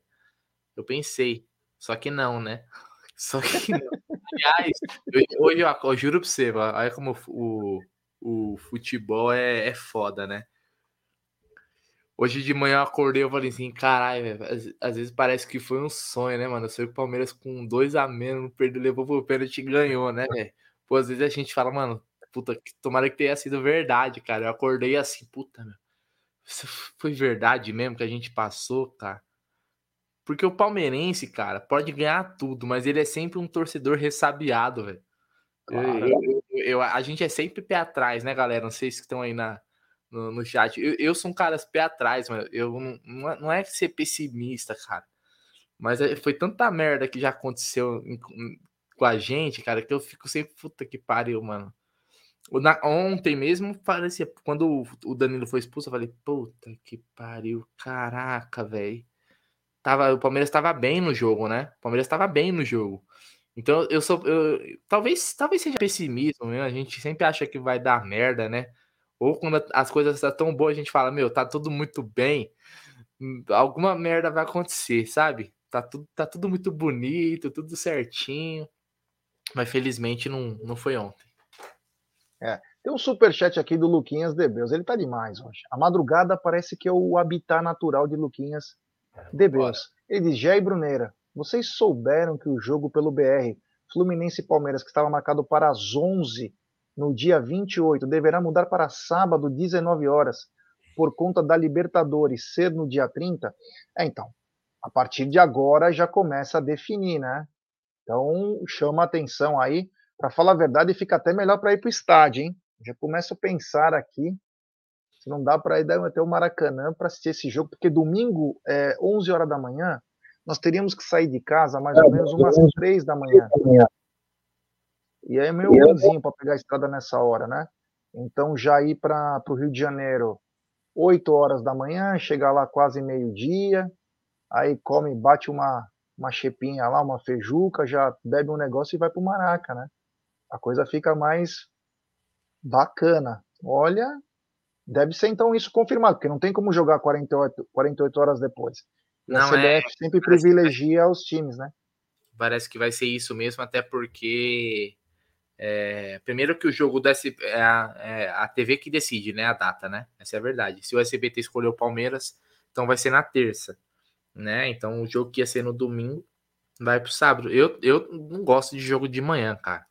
Eu pensei, só que não, né? Só que não. Aliás, eu, hoje eu, eu, juro pra você, olha como o, o futebol é, é foda, né? Hoje de manhã eu acordei e falei assim, caralho, às, às, vezes parece que foi um sonho, né, mano? Eu sei que o Palmeiras com dois a menos, perdeu, levou pro pênalti e ganhou, né, velho? Pô, às vezes a gente fala, mano, puta, tomara que tenha sido verdade, cara. Eu acordei assim, puta, meu. Isso foi verdade mesmo que a gente passou, cara. Porque o palmeirense, cara, pode ganhar tudo, mas ele é sempre um torcedor ressabiado, velho. Claro. Eu, eu, eu, a gente é sempre pé atrás, né, galera? Não sei se estão aí na, no, no chat. Eu, eu sou um cara pé atrás, mas eu não, é, não é ser pessimista, cara. Mas é, foi tanta merda que já aconteceu em, com a gente, cara, que eu fico sempre, puta que pariu, mano. Na, ontem mesmo parecia, quando o Danilo foi expulso, eu falei, puta que pariu, caraca, velho. Tava, o Palmeiras estava bem no jogo, né? O Palmeiras estava bem no jogo. Então eu sou. Eu, talvez, talvez seja pessimismo, né? A gente sempre acha que vai dar merda, né? Ou quando as coisas estão tão boas, a gente fala, meu, tá tudo muito bem, alguma merda vai acontecer, sabe? Tá tudo, tá tudo muito bonito, tudo certinho. Mas felizmente não, não foi ontem. É, tem um superchat aqui do Luquinhas Debeus. Ele tá demais hoje. A madrugada parece que é o habitat natural de Luquinhas Debeus. Ele diz: Jair Bruneira, vocês souberam que o jogo pelo BR Fluminense e Palmeiras, que estava marcado para as 11 no dia 28, deverá mudar para sábado, 19 horas, por conta da Libertadores ser no dia 30? É, então, a partir de agora já começa a definir, né? Então, chama a atenção aí. Para falar a verdade, fica até melhor para ir para o estádio, hein? Já começo a pensar aqui se não dá para ir até o Maracanã para assistir esse jogo, porque domingo, é, 11 horas da manhã, nós teríamos que sair de casa mais ou menos umas 3 da manhã. E aí é meio ruimzinho para pegar a estrada nessa hora, né? Então já ir para o Rio de Janeiro 8 horas da manhã, chegar lá quase meio-dia, aí come, bate uma, uma chepinha lá, uma feijuca, já bebe um negócio e vai para o Maraca, né? A coisa fica mais bacana. Olha, deve ser então isso confirmado, porque não tem como jogar 48, 48 horas depois. Não, a CBF é, sempre privilegia os times, né? Parece que vai ser isso mesmo, até porque é, primeiro que o jogo da é a, é a TV que decide, né, a data, né? Essa é a verdade. Se o SBT escolheu o Palmeiras, então vai ser na terça, né? Então o jogo que ia ser no domingo vai pro sábado. Eu, eu não gosto de jogo de manhã, cara.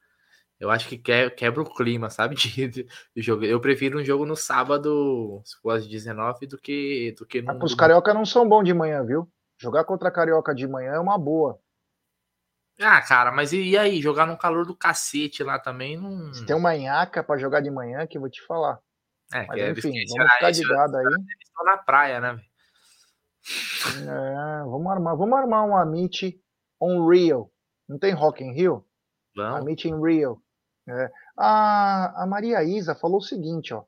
Eu acho que quebra o clima, sabe? De, de, de, jogo. Eu prefiro um jogo no sábado, se for às 19, do que, do que no. Ah, os carioca não são bons de manhã, viu? Jogar contra a carioca de manhã é uma boa. Ah, cara, mas e aí? Jogar no calor do cacete lá também não. Se tem uma nhaca pra jogar de manhã que eu vou te falar. É, mas, enfim, vamos ficar de gado aí. Estão na praia, né, É, vamos armar, vamos armar um Amit on Rio. Não tem Rock in Rio? Vamos. Amit in Rio. É. A, a Maria Isa falou o seguinte, ó.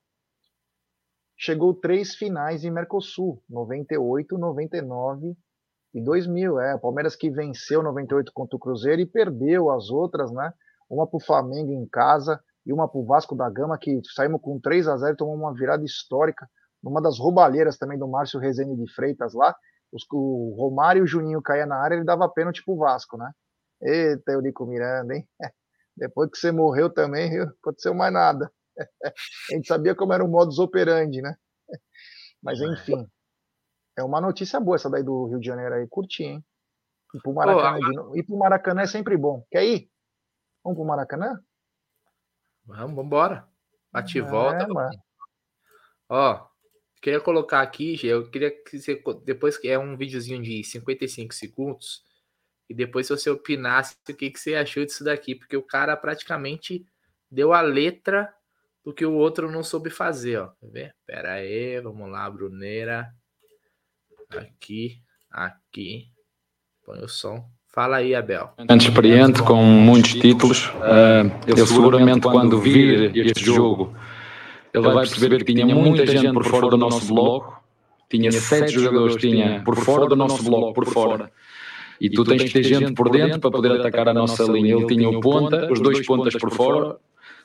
Chegou três finais em Mercosul, 98, 99 e 2000. É, o Palmeiras que venceu 98 contra o Cruzeiro e perdeu as outras, né? Uma para o Flamengo em casa e uma para o Vasco da Gama, que saímos com 3 a 0 e tomou uma virada histórica, numa das roubalheiras também do Márcio Rezende de Freitas lá. Os, o Romário e o Juninho caíam na área, ele dava pênalti pro Vasco, né? Eita, Eurico Miranda, hein? Depois que você morreu também, aconteceu mais nada. A gente sabia como era o modus operandi, né? Mas enfim. É uma notícia boa essa daí do Rio de Janeiro aí. Curti, hein? Ir pro Maracanã, oh, ir pro Maracanã é sempre bom. Quer ir? Vamos pro Maracanã? Vamos, vambora. Bate e é, volta. Ó, queria colocar aqui, eu queria que você, depois que é um videozinho de 55 segundos, e depois se você opinasse o que, que você achou disso daqui, porque o cara praticamente deu a letra do que o outro não soube fazer, ó. Quer ver? Pera aí, vamos lá, Bruneira. Aqui, aqui. Põe o som. Fala aí, Abel. Experiente, com muitos títulos. Uh, ele seguramente, quando vir este jogo, ele vai perceber que tinha muita gente por fora do nosso bloco. Tinha sete jogadores tinha por fora do nosso bloco, por fora. E tu tens que ter gente por dentro para poder atacar a nossa linha. Ele tinha o ponta, os dois pontas por fora,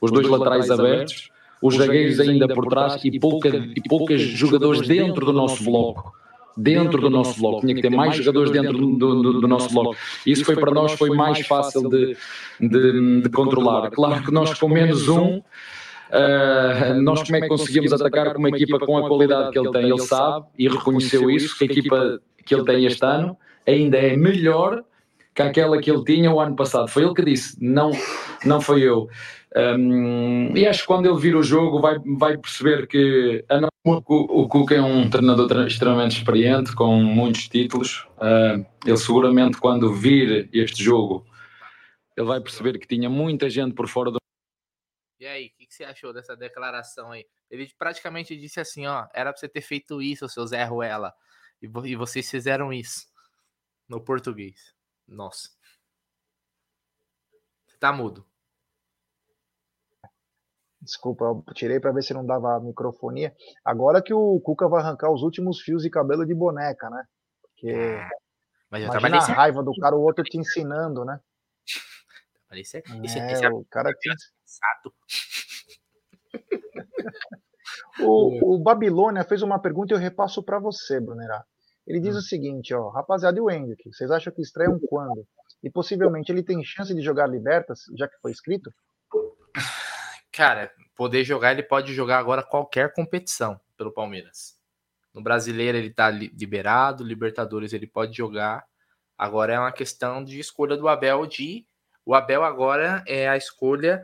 os dois laterais abertos, os zagueiros ainda por trás e, pouca, e poucas jogadores dentro do nosso bloco dentro do nosso bloco, tinha que ter mais jogadores dentro do, do, do nosso bloco. Isso foi para nós foi mais fácil de, de, de controlar. Claro que nós com menos um, uh, nós como é que conseguimos atacar com uma equipa com a qualidade que ele tem, ele sabe e reconheceu isso, que a equipa que ele tem este ano ainda é melhor que aquela que ele tinha o ano passado. Foi ele que disse, não, não foi eu. Um, e acho que quando ele vir o jogo vai, vai perceber que a o, o Cuca é um treinador extremamente experiente, com muitos títulos. Uh, ele seguramente, quando vir este jogo, ele vai perceber que tinha muita gente por fora do. E aí, o que, que, você achou dessa declaração aí? Ele praticamente disse assim: ó, era pra você ter feito isso, seu Zé Ruela, e, e vocês fizeram isso no português. Nossa. Você tá mudo. Desculpa, eu tirei para ver se não dava microfonia. Agora que o Cuca vai arrancar os últimos fios de cabelo de boneca, né? Porque é, Mas eu imagina a raiva do cara, o outro te ensinando, né? Esse, é, esse, é, esse é o cara te... o, o Babilônia fez uma pergunta e eu repasso para você, Brunerá. Ele diz hum. o seguinte, ó, rapaziada, e o Hendrick, vocês acham que estreiam quando? E possivelmente ele tem chance de jogar Libertas, já que foi escrito? cara, poder jogar, ele pode jogar agora qualquer competição pelo Palmeiras. No brasileiro ele tá liberado, Libertadores ele pode jogar. Agora é uma questão de escolha do Abel de o Abel agora é a escolha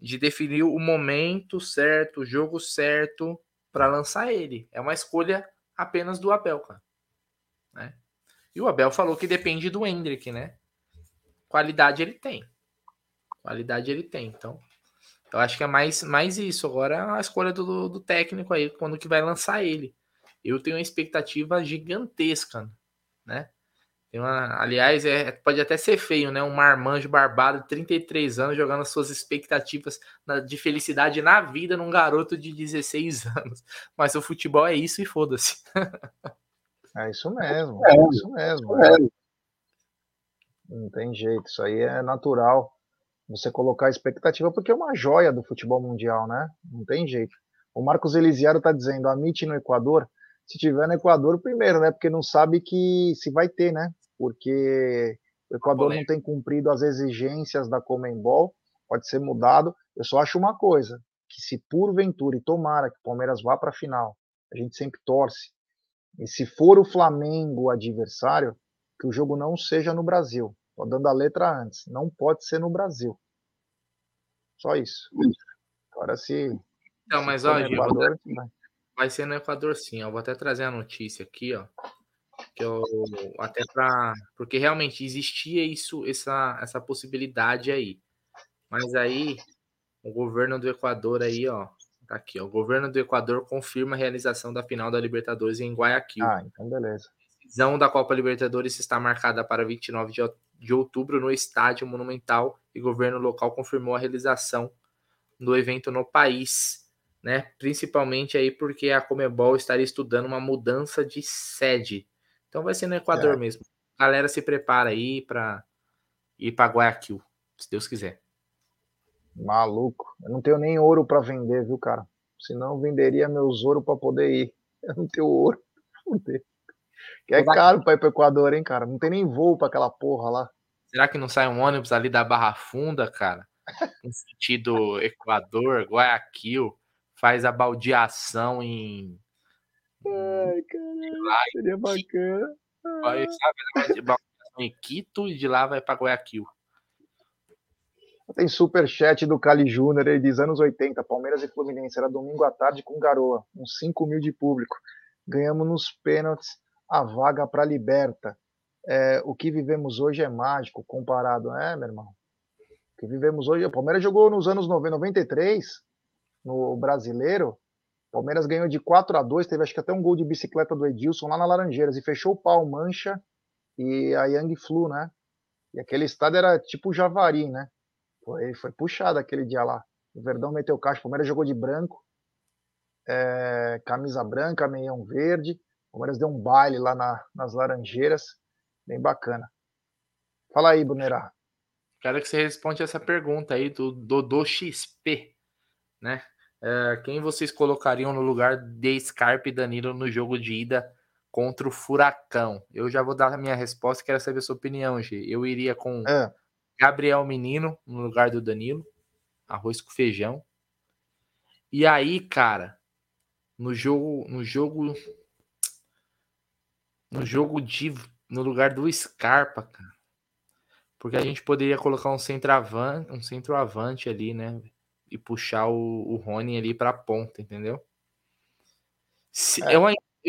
de definir o momento certo, o jogo certo para lançar ele. É uma escolha apenas do Abel, cara. Né? E o Abel falou que depende do Hendrick, né? Qualidade ele tem. Qualidade ele tem. Então, eu acho que é mais, mais isso. Agora a escolha do, do técnico aí, quando que vai lançar ele. Eu tenho uma expectativa gigantesca, né? Uma, aliás, é, pode até ser feio, né? Um marmanjo barbado de 33 anos jogando as suas expectativas na, de felicidade na vida num garoto de 16 anos. Mas o futebol é isso e foda-se. É isso mesmo, é, é isso mesmo. É. Não tem jeito, isso aí é natural você colocar a expectativa, porque é uma joia do futebol mundial, né? Não tem jeito. O Marcos Elisiaro está dizendo, Amit no Equador, se tiver no Equador, primeiro, né? Porque não sabe que se vai ter, né? Porque o Equador não tem cumprido as exigências da Comembol, pode ser mudado. Eu só acho uma coisa, que se porventura e tomara que o Palmeiras vá para a final, a gente sempre torce. E se for o Flamengo o adversário, que o jogo não seja no Brasil. Tô dando a letra antes. Não pode ser no Brasil. Só isso. Agora se. Não, mas ó, Equador, vai ser no Equador sim. Eu vou até trazer a notícia aqui, ó. Que eu até para porque realmente existia isso, essa essa possibilidade aí. Mas aí o governo do Equador aí, ó, tá aqui, ó. O governo do Equador confirma a realização da final da Libertadores em Guayaquil. Ah, então beleza. A decisão da Copa Libertadores está marcada para 29 de de outubro no Estádio Monumental e governo local confirmou a realização do evento no país, né? Principalmente aí porque a Comebol estaria estudando uma mudança de sede. Então vai ser no Equador é. mesmo. A galera se prepara aí para ir para Guayaquil, se Deus quiser. Maluco, eu não tenho nem ouro para vender, viu, cara? Senão eu venderia meus ouro para poder ir. Eu não tenho ouro. Que é caro para ir para o Equador, hein, cara? Não tem nem voo para aquela porra lá. será que não sai um ônibus ali da Barra Funda, cara? No sentido Equador, Guayaquil, faz a baldeação em. Ai, caralho, seria bacana. Vai, sabe, baldeação em Quito e de lá vai para Guayaquil. Tem superchat do Cali Júnior, ele diz anos 80, Palmeiras e Fluminense, era domingo à tarde com garoa, uns 5 mil de público. Ganhamos nos pênaltis a vaga para Liberta. É, o que vivemos hoje é mágico comparado, é, meu irmão? O que vivemos hoje, o Palmeiras jogou nos anos 93, no Brasileiro, o Palmeiras ganhou de 4 a 2 teve acho que até um gol de bicicleta do Edilson lá na Laranjeiras, e fechou o pau Mancha e a Young Flu, né? E aquele estádio era tipo Javari, né? Foi, foi puxado aquele dia lá. O Verdão meteu caixa, o Palmeiras jogou de branco, é, camisa branca, meião verde. Palmeiras deu um baile lá na, nas Laranjeiras, bem bacana. Fala aí, Bunerá. Quero que você responda essa pergunta aí do Dodô XP, né? É, quem vocês colocariam no lugar de Scarpa e Danilo no jogo de ida contra o Furacão? Eu já vou dar a minha resposta, quero saber a sua opinião, G. Eu iria com é. Gabriel Menino no lugar do Danilo. Arroz com feijão. E aí, cara, no jogo, no jogo no jogo de no lugar do Scarpa, cara. Porque a gente poderia colocar um centroavante, um centroavante ali, né? E puxar o, o Rony ali para a ponta, entendeu? Se, é. eu,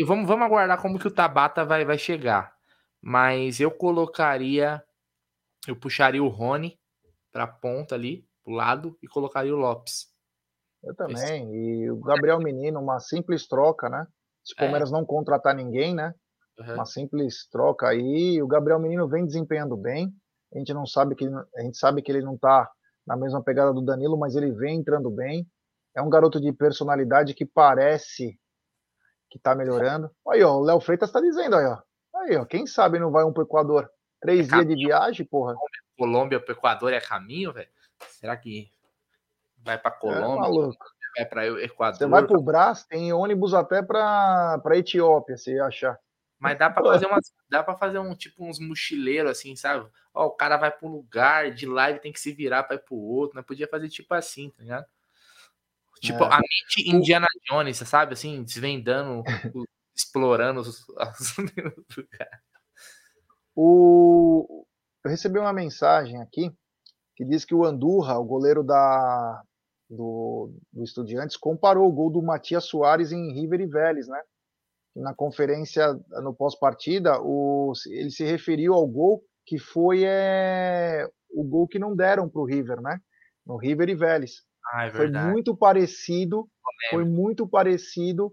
vamos, vamos aguardar como que o Tabata vai, vai chegar. Mas eu colocaria eu puxaria o Rony para a ponta ali, pro lado, e colocaria o Lopes. Eu também. Esse... E o Gabriel Menino, uma simples troca, né? Se o é. Palmeiras é. não contratar ninguém, né? Uhum. Uma simples troca aí. O Gabriel Menino vem desempenhando bem. A gente não sabe que a gente sabe que ele não tá na mesma pegada do Danilo, mas ele vem entrando bem. É um garoto de personalidade que parece que tá melhorando. Aí, ó, o Léo Freitas tá dizendo aí, ó. Aí, ó, quem sabe não vai um pro Equador. Três é dias de viagem, porra. Colômbia pro Equador é caminho, velho? Será que vai pra é, Colômbia? É maluco. Vai pra Equador? Você vai pro Brás, tem ônibus até pra, pra Etiópia, se achar. Mas dá para fazer uma, dá para fazer um tipo uns mochileiros assim, sabe? Ó, o cara vai para um lugar, de lá ele tem que se virar para ir pro outro, né? Podia fazer tipo assim, tá ligado? Tipo, é. a mente Indiana Jones, sabe? Assim, desvendando, explorando os, os O... Eu recebi uma mensagem aqui que diz que o Andurra, o goleiro da, do, do Estudiantes, comparou o gol do Matias Soares em River e Vélez, né? Na conferência, no pós-partida, ele se referiu ao gol que foi é, o gol que não deram para o River, né? No River e Vélez. Ah, é foi muito parecido, foi muito parecido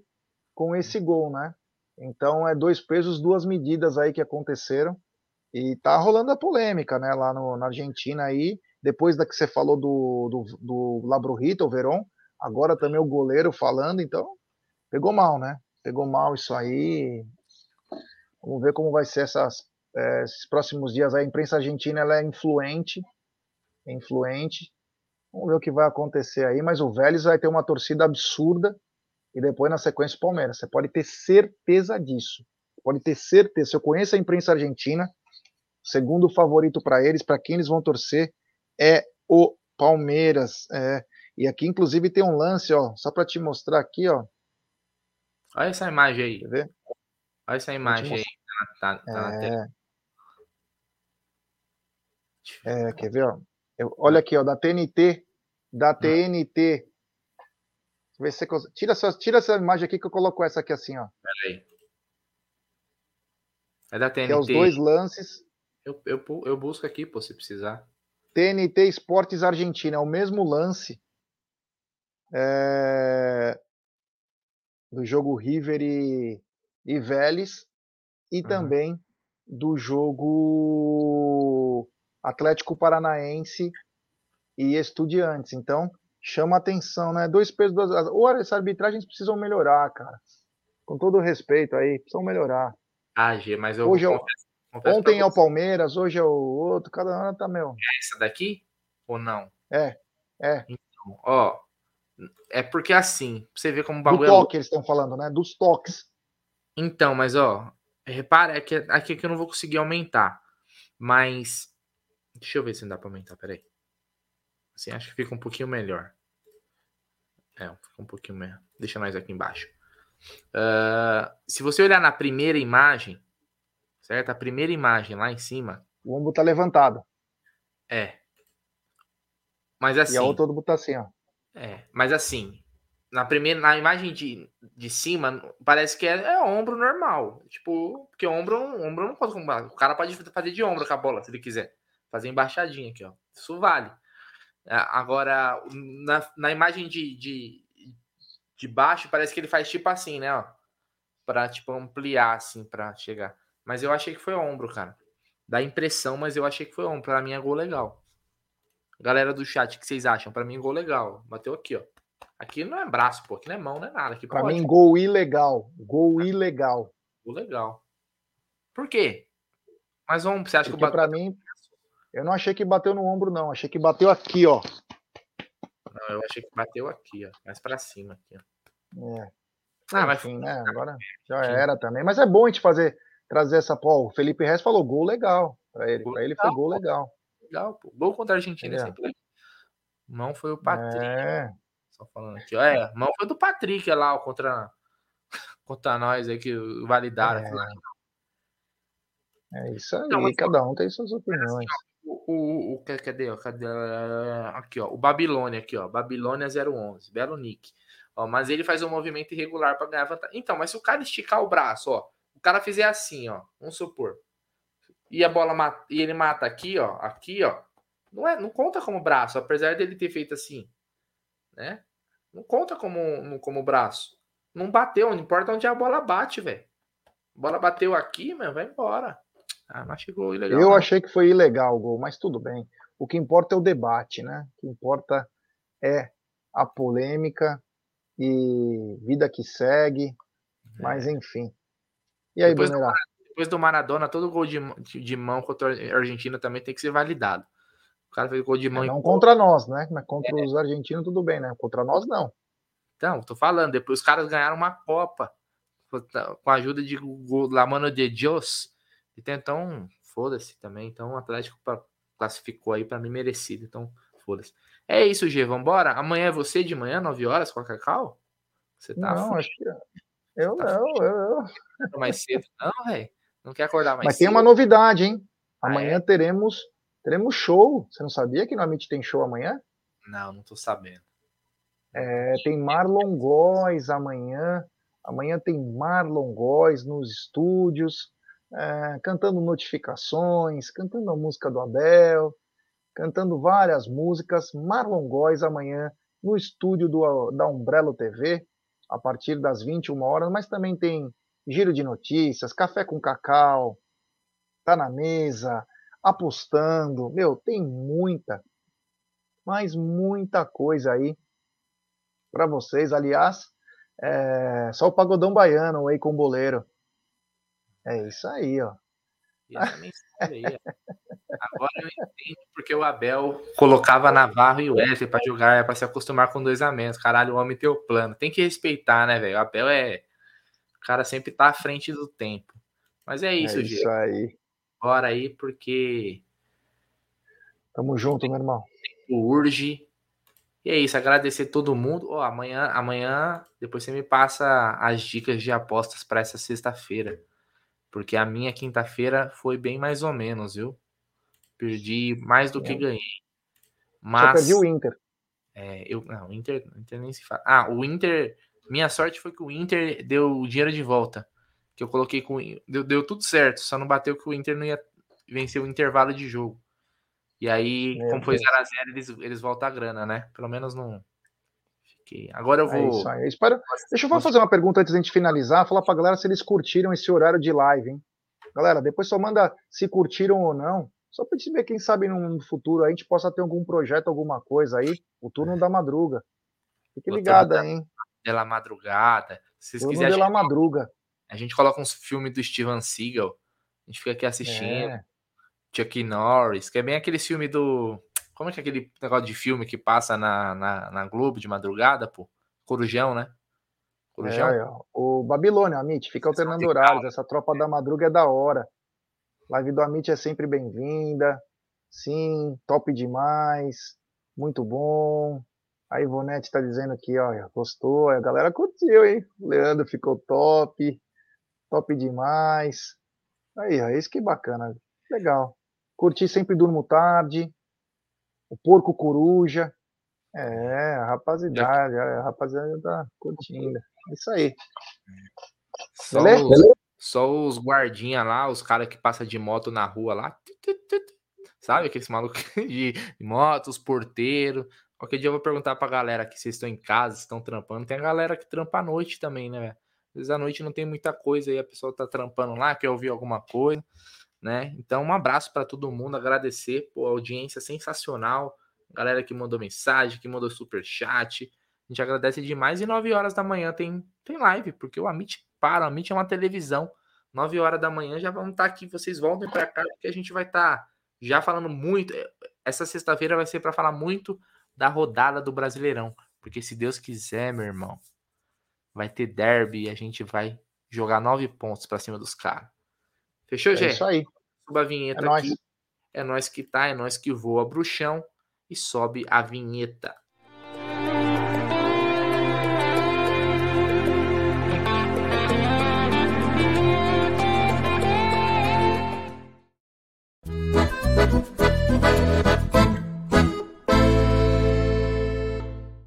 com esse gol, né? Então é dois pesos, duas medidas aí que aconteceram. E tá rolando a polêmica, né, lá no, na Argentina aí, depois da que você falou do, do, do Labrurita, o Verón, agora também o goleiro falando, então pegou mal, né? Pegou mal isso aí. Vamos ver como vai ser essas, é, esses próximos dias. A imprensa argentina ela é influente, é influente. Vamos ver o que vai acontecer aí, mas o Vélez vai ter uma torcida absurda e depois na sequência o Palmeiras. Você pode ter certeza disso. Pode ter certeza. Se eu conheço a imprensa argentina, segundo favorito para eles, para quem eles vão torcer, é o Palmeiras. É. E aqui, inclusive, tem um lance, ó, só para te mostrar aqui, ó. Olha essa imagem aí. Quer ver? Olha essa imagem aí. Tá, tá, é... é... quer ver, ó? Eu, olha aqui, ó, da TNT, da TNT. Vê se você... tira, essa, tira essa imagem aqui que eu coloco essa aqui assim, ó. Peraí. É da TNT. Que é os dois lances. Eu, eu, eu busco aqui, pô, se precisar. TNT Esportes Argentina, é o mesmo lance é, do jogo River e, e Vélez e uhum. também do jogo Atlético Paranaense e Estudiantes. Então, chama atenção, né? Dois pesos, duas. Ou essa arbitragem precisam melhorar, cara. Com todo respeito aí, precisam melhorar. Ah, G, mas eu Hoje confesso, Confesso Ontem é o Palmeiras, hoje é o outro, cada ano tá meu. É essa daqui ou não? É, é. Então, ó, é porque assim, você vê como o bagulho. Do é toque é... eles estão falando, né? Dos toques. Então, mas ó, repara, é que aqui, aqui eu não vou conseguir aumentar, mas Deixa eu ver se não dá pra aumentar, peraí. Assim, acho que fica um pouquinho melhor. É, fica um pouquinho melhor. Deixa nós aqui embaixo. Uh, se você olhar na primeira imagem, certo? A primeira imagem lá em cima. O ombro tá levantado. É. Mas assim. E a outra ombro tá assim, ó. É, mas assim, na primeira, na imagem de, de cima, parece que é, é ombro normal. Tipo, porque ombro, ombro não pode. O cara pode fazer de ombro com a bola, se ele quiser. Fazer embaixadinha aqui, ó. Isso vale. É, agora, na, na imagem de, de, de baixo, parece que ele faz tipo assim, né? Ó, pra, tipo, ampliar, assim, pra chegar. Mas eu achei que foi ombro, cara. Dá impressão, mas eu achei que foi ombro. Pra mim é gol legal. Galera do chat, o que vocês acham? Pra mim, gol legal. Bateu aqui, ó. Aqui não é braço, pô. Aqui não é mão, não é nada. Pode. mim, gol ilegal. Gol ilegal. Gol legal. Por quê? Mas vamos, você acha Porque que o Pra mim, eu não achei que bateu no ombro, não. Achei que bateu aqui, ó. Não, eu achei que bateu aqui, ó. Mais pra cima, aqui, ó. É. Ah, mas enfim, né? Agora já era também. Mas é bom a gente fazer, trazer essa. Pô, o Felipe Reis falou gol legal pra ele. Pra ele foi gol legal. Legal, pô. Gol contra a Argentina é. sempre. Mão foi o Patrick. É. Só falando aqui, ó. É, mão foi do Patrick lá, ó, contra, contra nós aí, que validaram. É, é isso aí, então, cada um tem suas opiniões. Assim, o, o, o, cadê, ó, cadê? Aqui, ó, o Babilônia, aqui, ó, Babilônia 011, belo nick. Ó, mas ele faz um movimento irregular para ganhar vantagem. Então, mas se o cara esticar o braço, ó, o cara fizer assim, ó, vamos supor, e a bola mata, e ele mata aqui, ó, aqui, ó, não é, não conta como braço, apesar dele ter feito assim né? Não conta como, como braço. Não bateu, não importa onde a bola bate, velho. A bola bateu aqui, mano, vai embora. Ah, chegou ilegal. Eu não. achei que foi ilegal o gol, mas tudo bem. O que importa é o debate, né? O que importa é a polêmica e vida que segue. É. Mas enfim. E aí, depois depois do Maradona, todo gol de, de mão contra a Argentina também tem que ser validado. O cara fez gol de mão. É, não contra nós, né? Mas contra é. os argentinos, tudo bem, né? Contra nós, não. Então, tô falando, depois os caras ganharam uma Copa com a ajuda de La Mano de Dios. Então, foda-se também. Então, o Atlético classificou aí para mim merecido. Então, foda-se. É isso, G. Vambora? Amanhã é você de manhã, 9 horas, com a Cacau? Você tá. Não, acho que. Eu tá não, eu. Mais cedo, não, velho. Não quer acordar mais Mas cedo. tem uma novidade, hein? Amanhã ah, é? teremos Teremos show. Você não sabia que no Amit tem show amanhã? Não, não tô sabendo. É, tem Marlon Góes amanhã. Amanhã tem Marlon Góes nos estúdios, é, cantando notificações, cantando a música do Abel, cantando várias músicas. Marlon Góes amanhã no estúdio do, da Umbrello TV, a partir das 21 horas, mas também tem giro de notícias, café com cacau, tá na mesa, apostando. Meu, tem muita, mas muita coisa aí para vocês. Aliás, é só o pagodão baiano aí com o boleiro. É isso aí, ó. Agora eu entendo porque o Abel colocava Navarro e o Wesley para jogar, é para se acostumar com dois a menos. Caralho, o homem tem o plano. Tem que respeitar, né, velho? O Abel é. O cara sempre tá à frente do tempo. Mas é isso, é isso aí agora aí, porque. Tamo junto, meu irmão. Urge. E é isso, agradecer todo mundo. Oh, amanhã, amanhã, depois você me passa as dicas de apostas para essa sexta-feira. Porque a minha quinta-feira foi bem mais ou menos, viu? Perdi mais do é. que ganhei. Mas. Só perdi o Inter. É, eu, não, o Inter, o Inter nem se fala. Ah, o Inter. Minha sorte foi que o Inter deu o dinheiro de volta que eu coloquei com. Deu, deu tudo certo, só não bateu que o Inter não ia vencer o intervalo de jogo. E aí, Meu como foi 0x0, eles, eles voltam a grana, né? Pelo menos não. Fiquei. Agora eu é vou. É isso aí. Espero... Deixa eu fazer uma pergunta antes da gente finalizar. Falar pra galera se eles curtiram esse horário de live, hein? Galera, depois só manda se curtiram ou não. Só pra gente ver, quem sabe no futuro a gente possa ter algum projeto, alguma coisa aí. O turno da madruga. Fique ligado aí, hein? Pela madrugada. Se vocês quiserem. Pela madruga. A gente coloca uns filmes do Steven Seagal, a gente fica aqui assistindo. É. Chuck Norris, que é bem aquele filme do. Como é que é aquele negócio de filme que passa na, na, na Globo de madrugada, pô? Corujão, né? Corujão. É, o Babilônia, Amit, fica alternando horários. Essa tropa da madruga é da hora. Live do Amit é sempre bem-vinda. Sim, top demais, muito bom. A Ivonete está dizendo aqui, ó, gostou, a galera curtiu, hein? O Leandro ficou top, top demais. Aí, ó, isso que bacana, legal. Curti sempre durmo tarde. O porco coruja. É, a rapaziada, a rapaziada tá curtindo. É isso aí. Só Beleza? Os, só os guardinha lá, os caras que passam de moto na rua lá. Sabe aqueles malucos de moto, os porteiros. Qualquer dia eu vou perguntar pra galera que vocês estão em casa, estão trampando. Tem a galera que trampa à noite também, né? Às vezes à noite não tem muita coisa aí, a pessoa tá trampando lá, quer ouvir alguma coisa, né? Então, um abraço para todo mundo, agradecer por audiência sensacional, galera que mandou mensagem, que mandou super chat. A gente agradece demais. E 9 horas da manhã tem, tem live, porque o Amit para, o Amit é uma televisão. 9 horas da manhã já vamos estar tá aqui. Vocês voltem para cá, porque a gente vai estar tá já falando muito. Essa sexta-feira vai ser para falar muito da rodada do Brasileirão. Porque se Deus quiser, meu irmão, vai ter derby e a gente vai jogar nove pontos para cima dos caras. Fechou, é Gê? É isso aí. Suba a vinheta é aqui. Nóis. É nós que tá, é nós que voa bruxão e sobe a vinheta.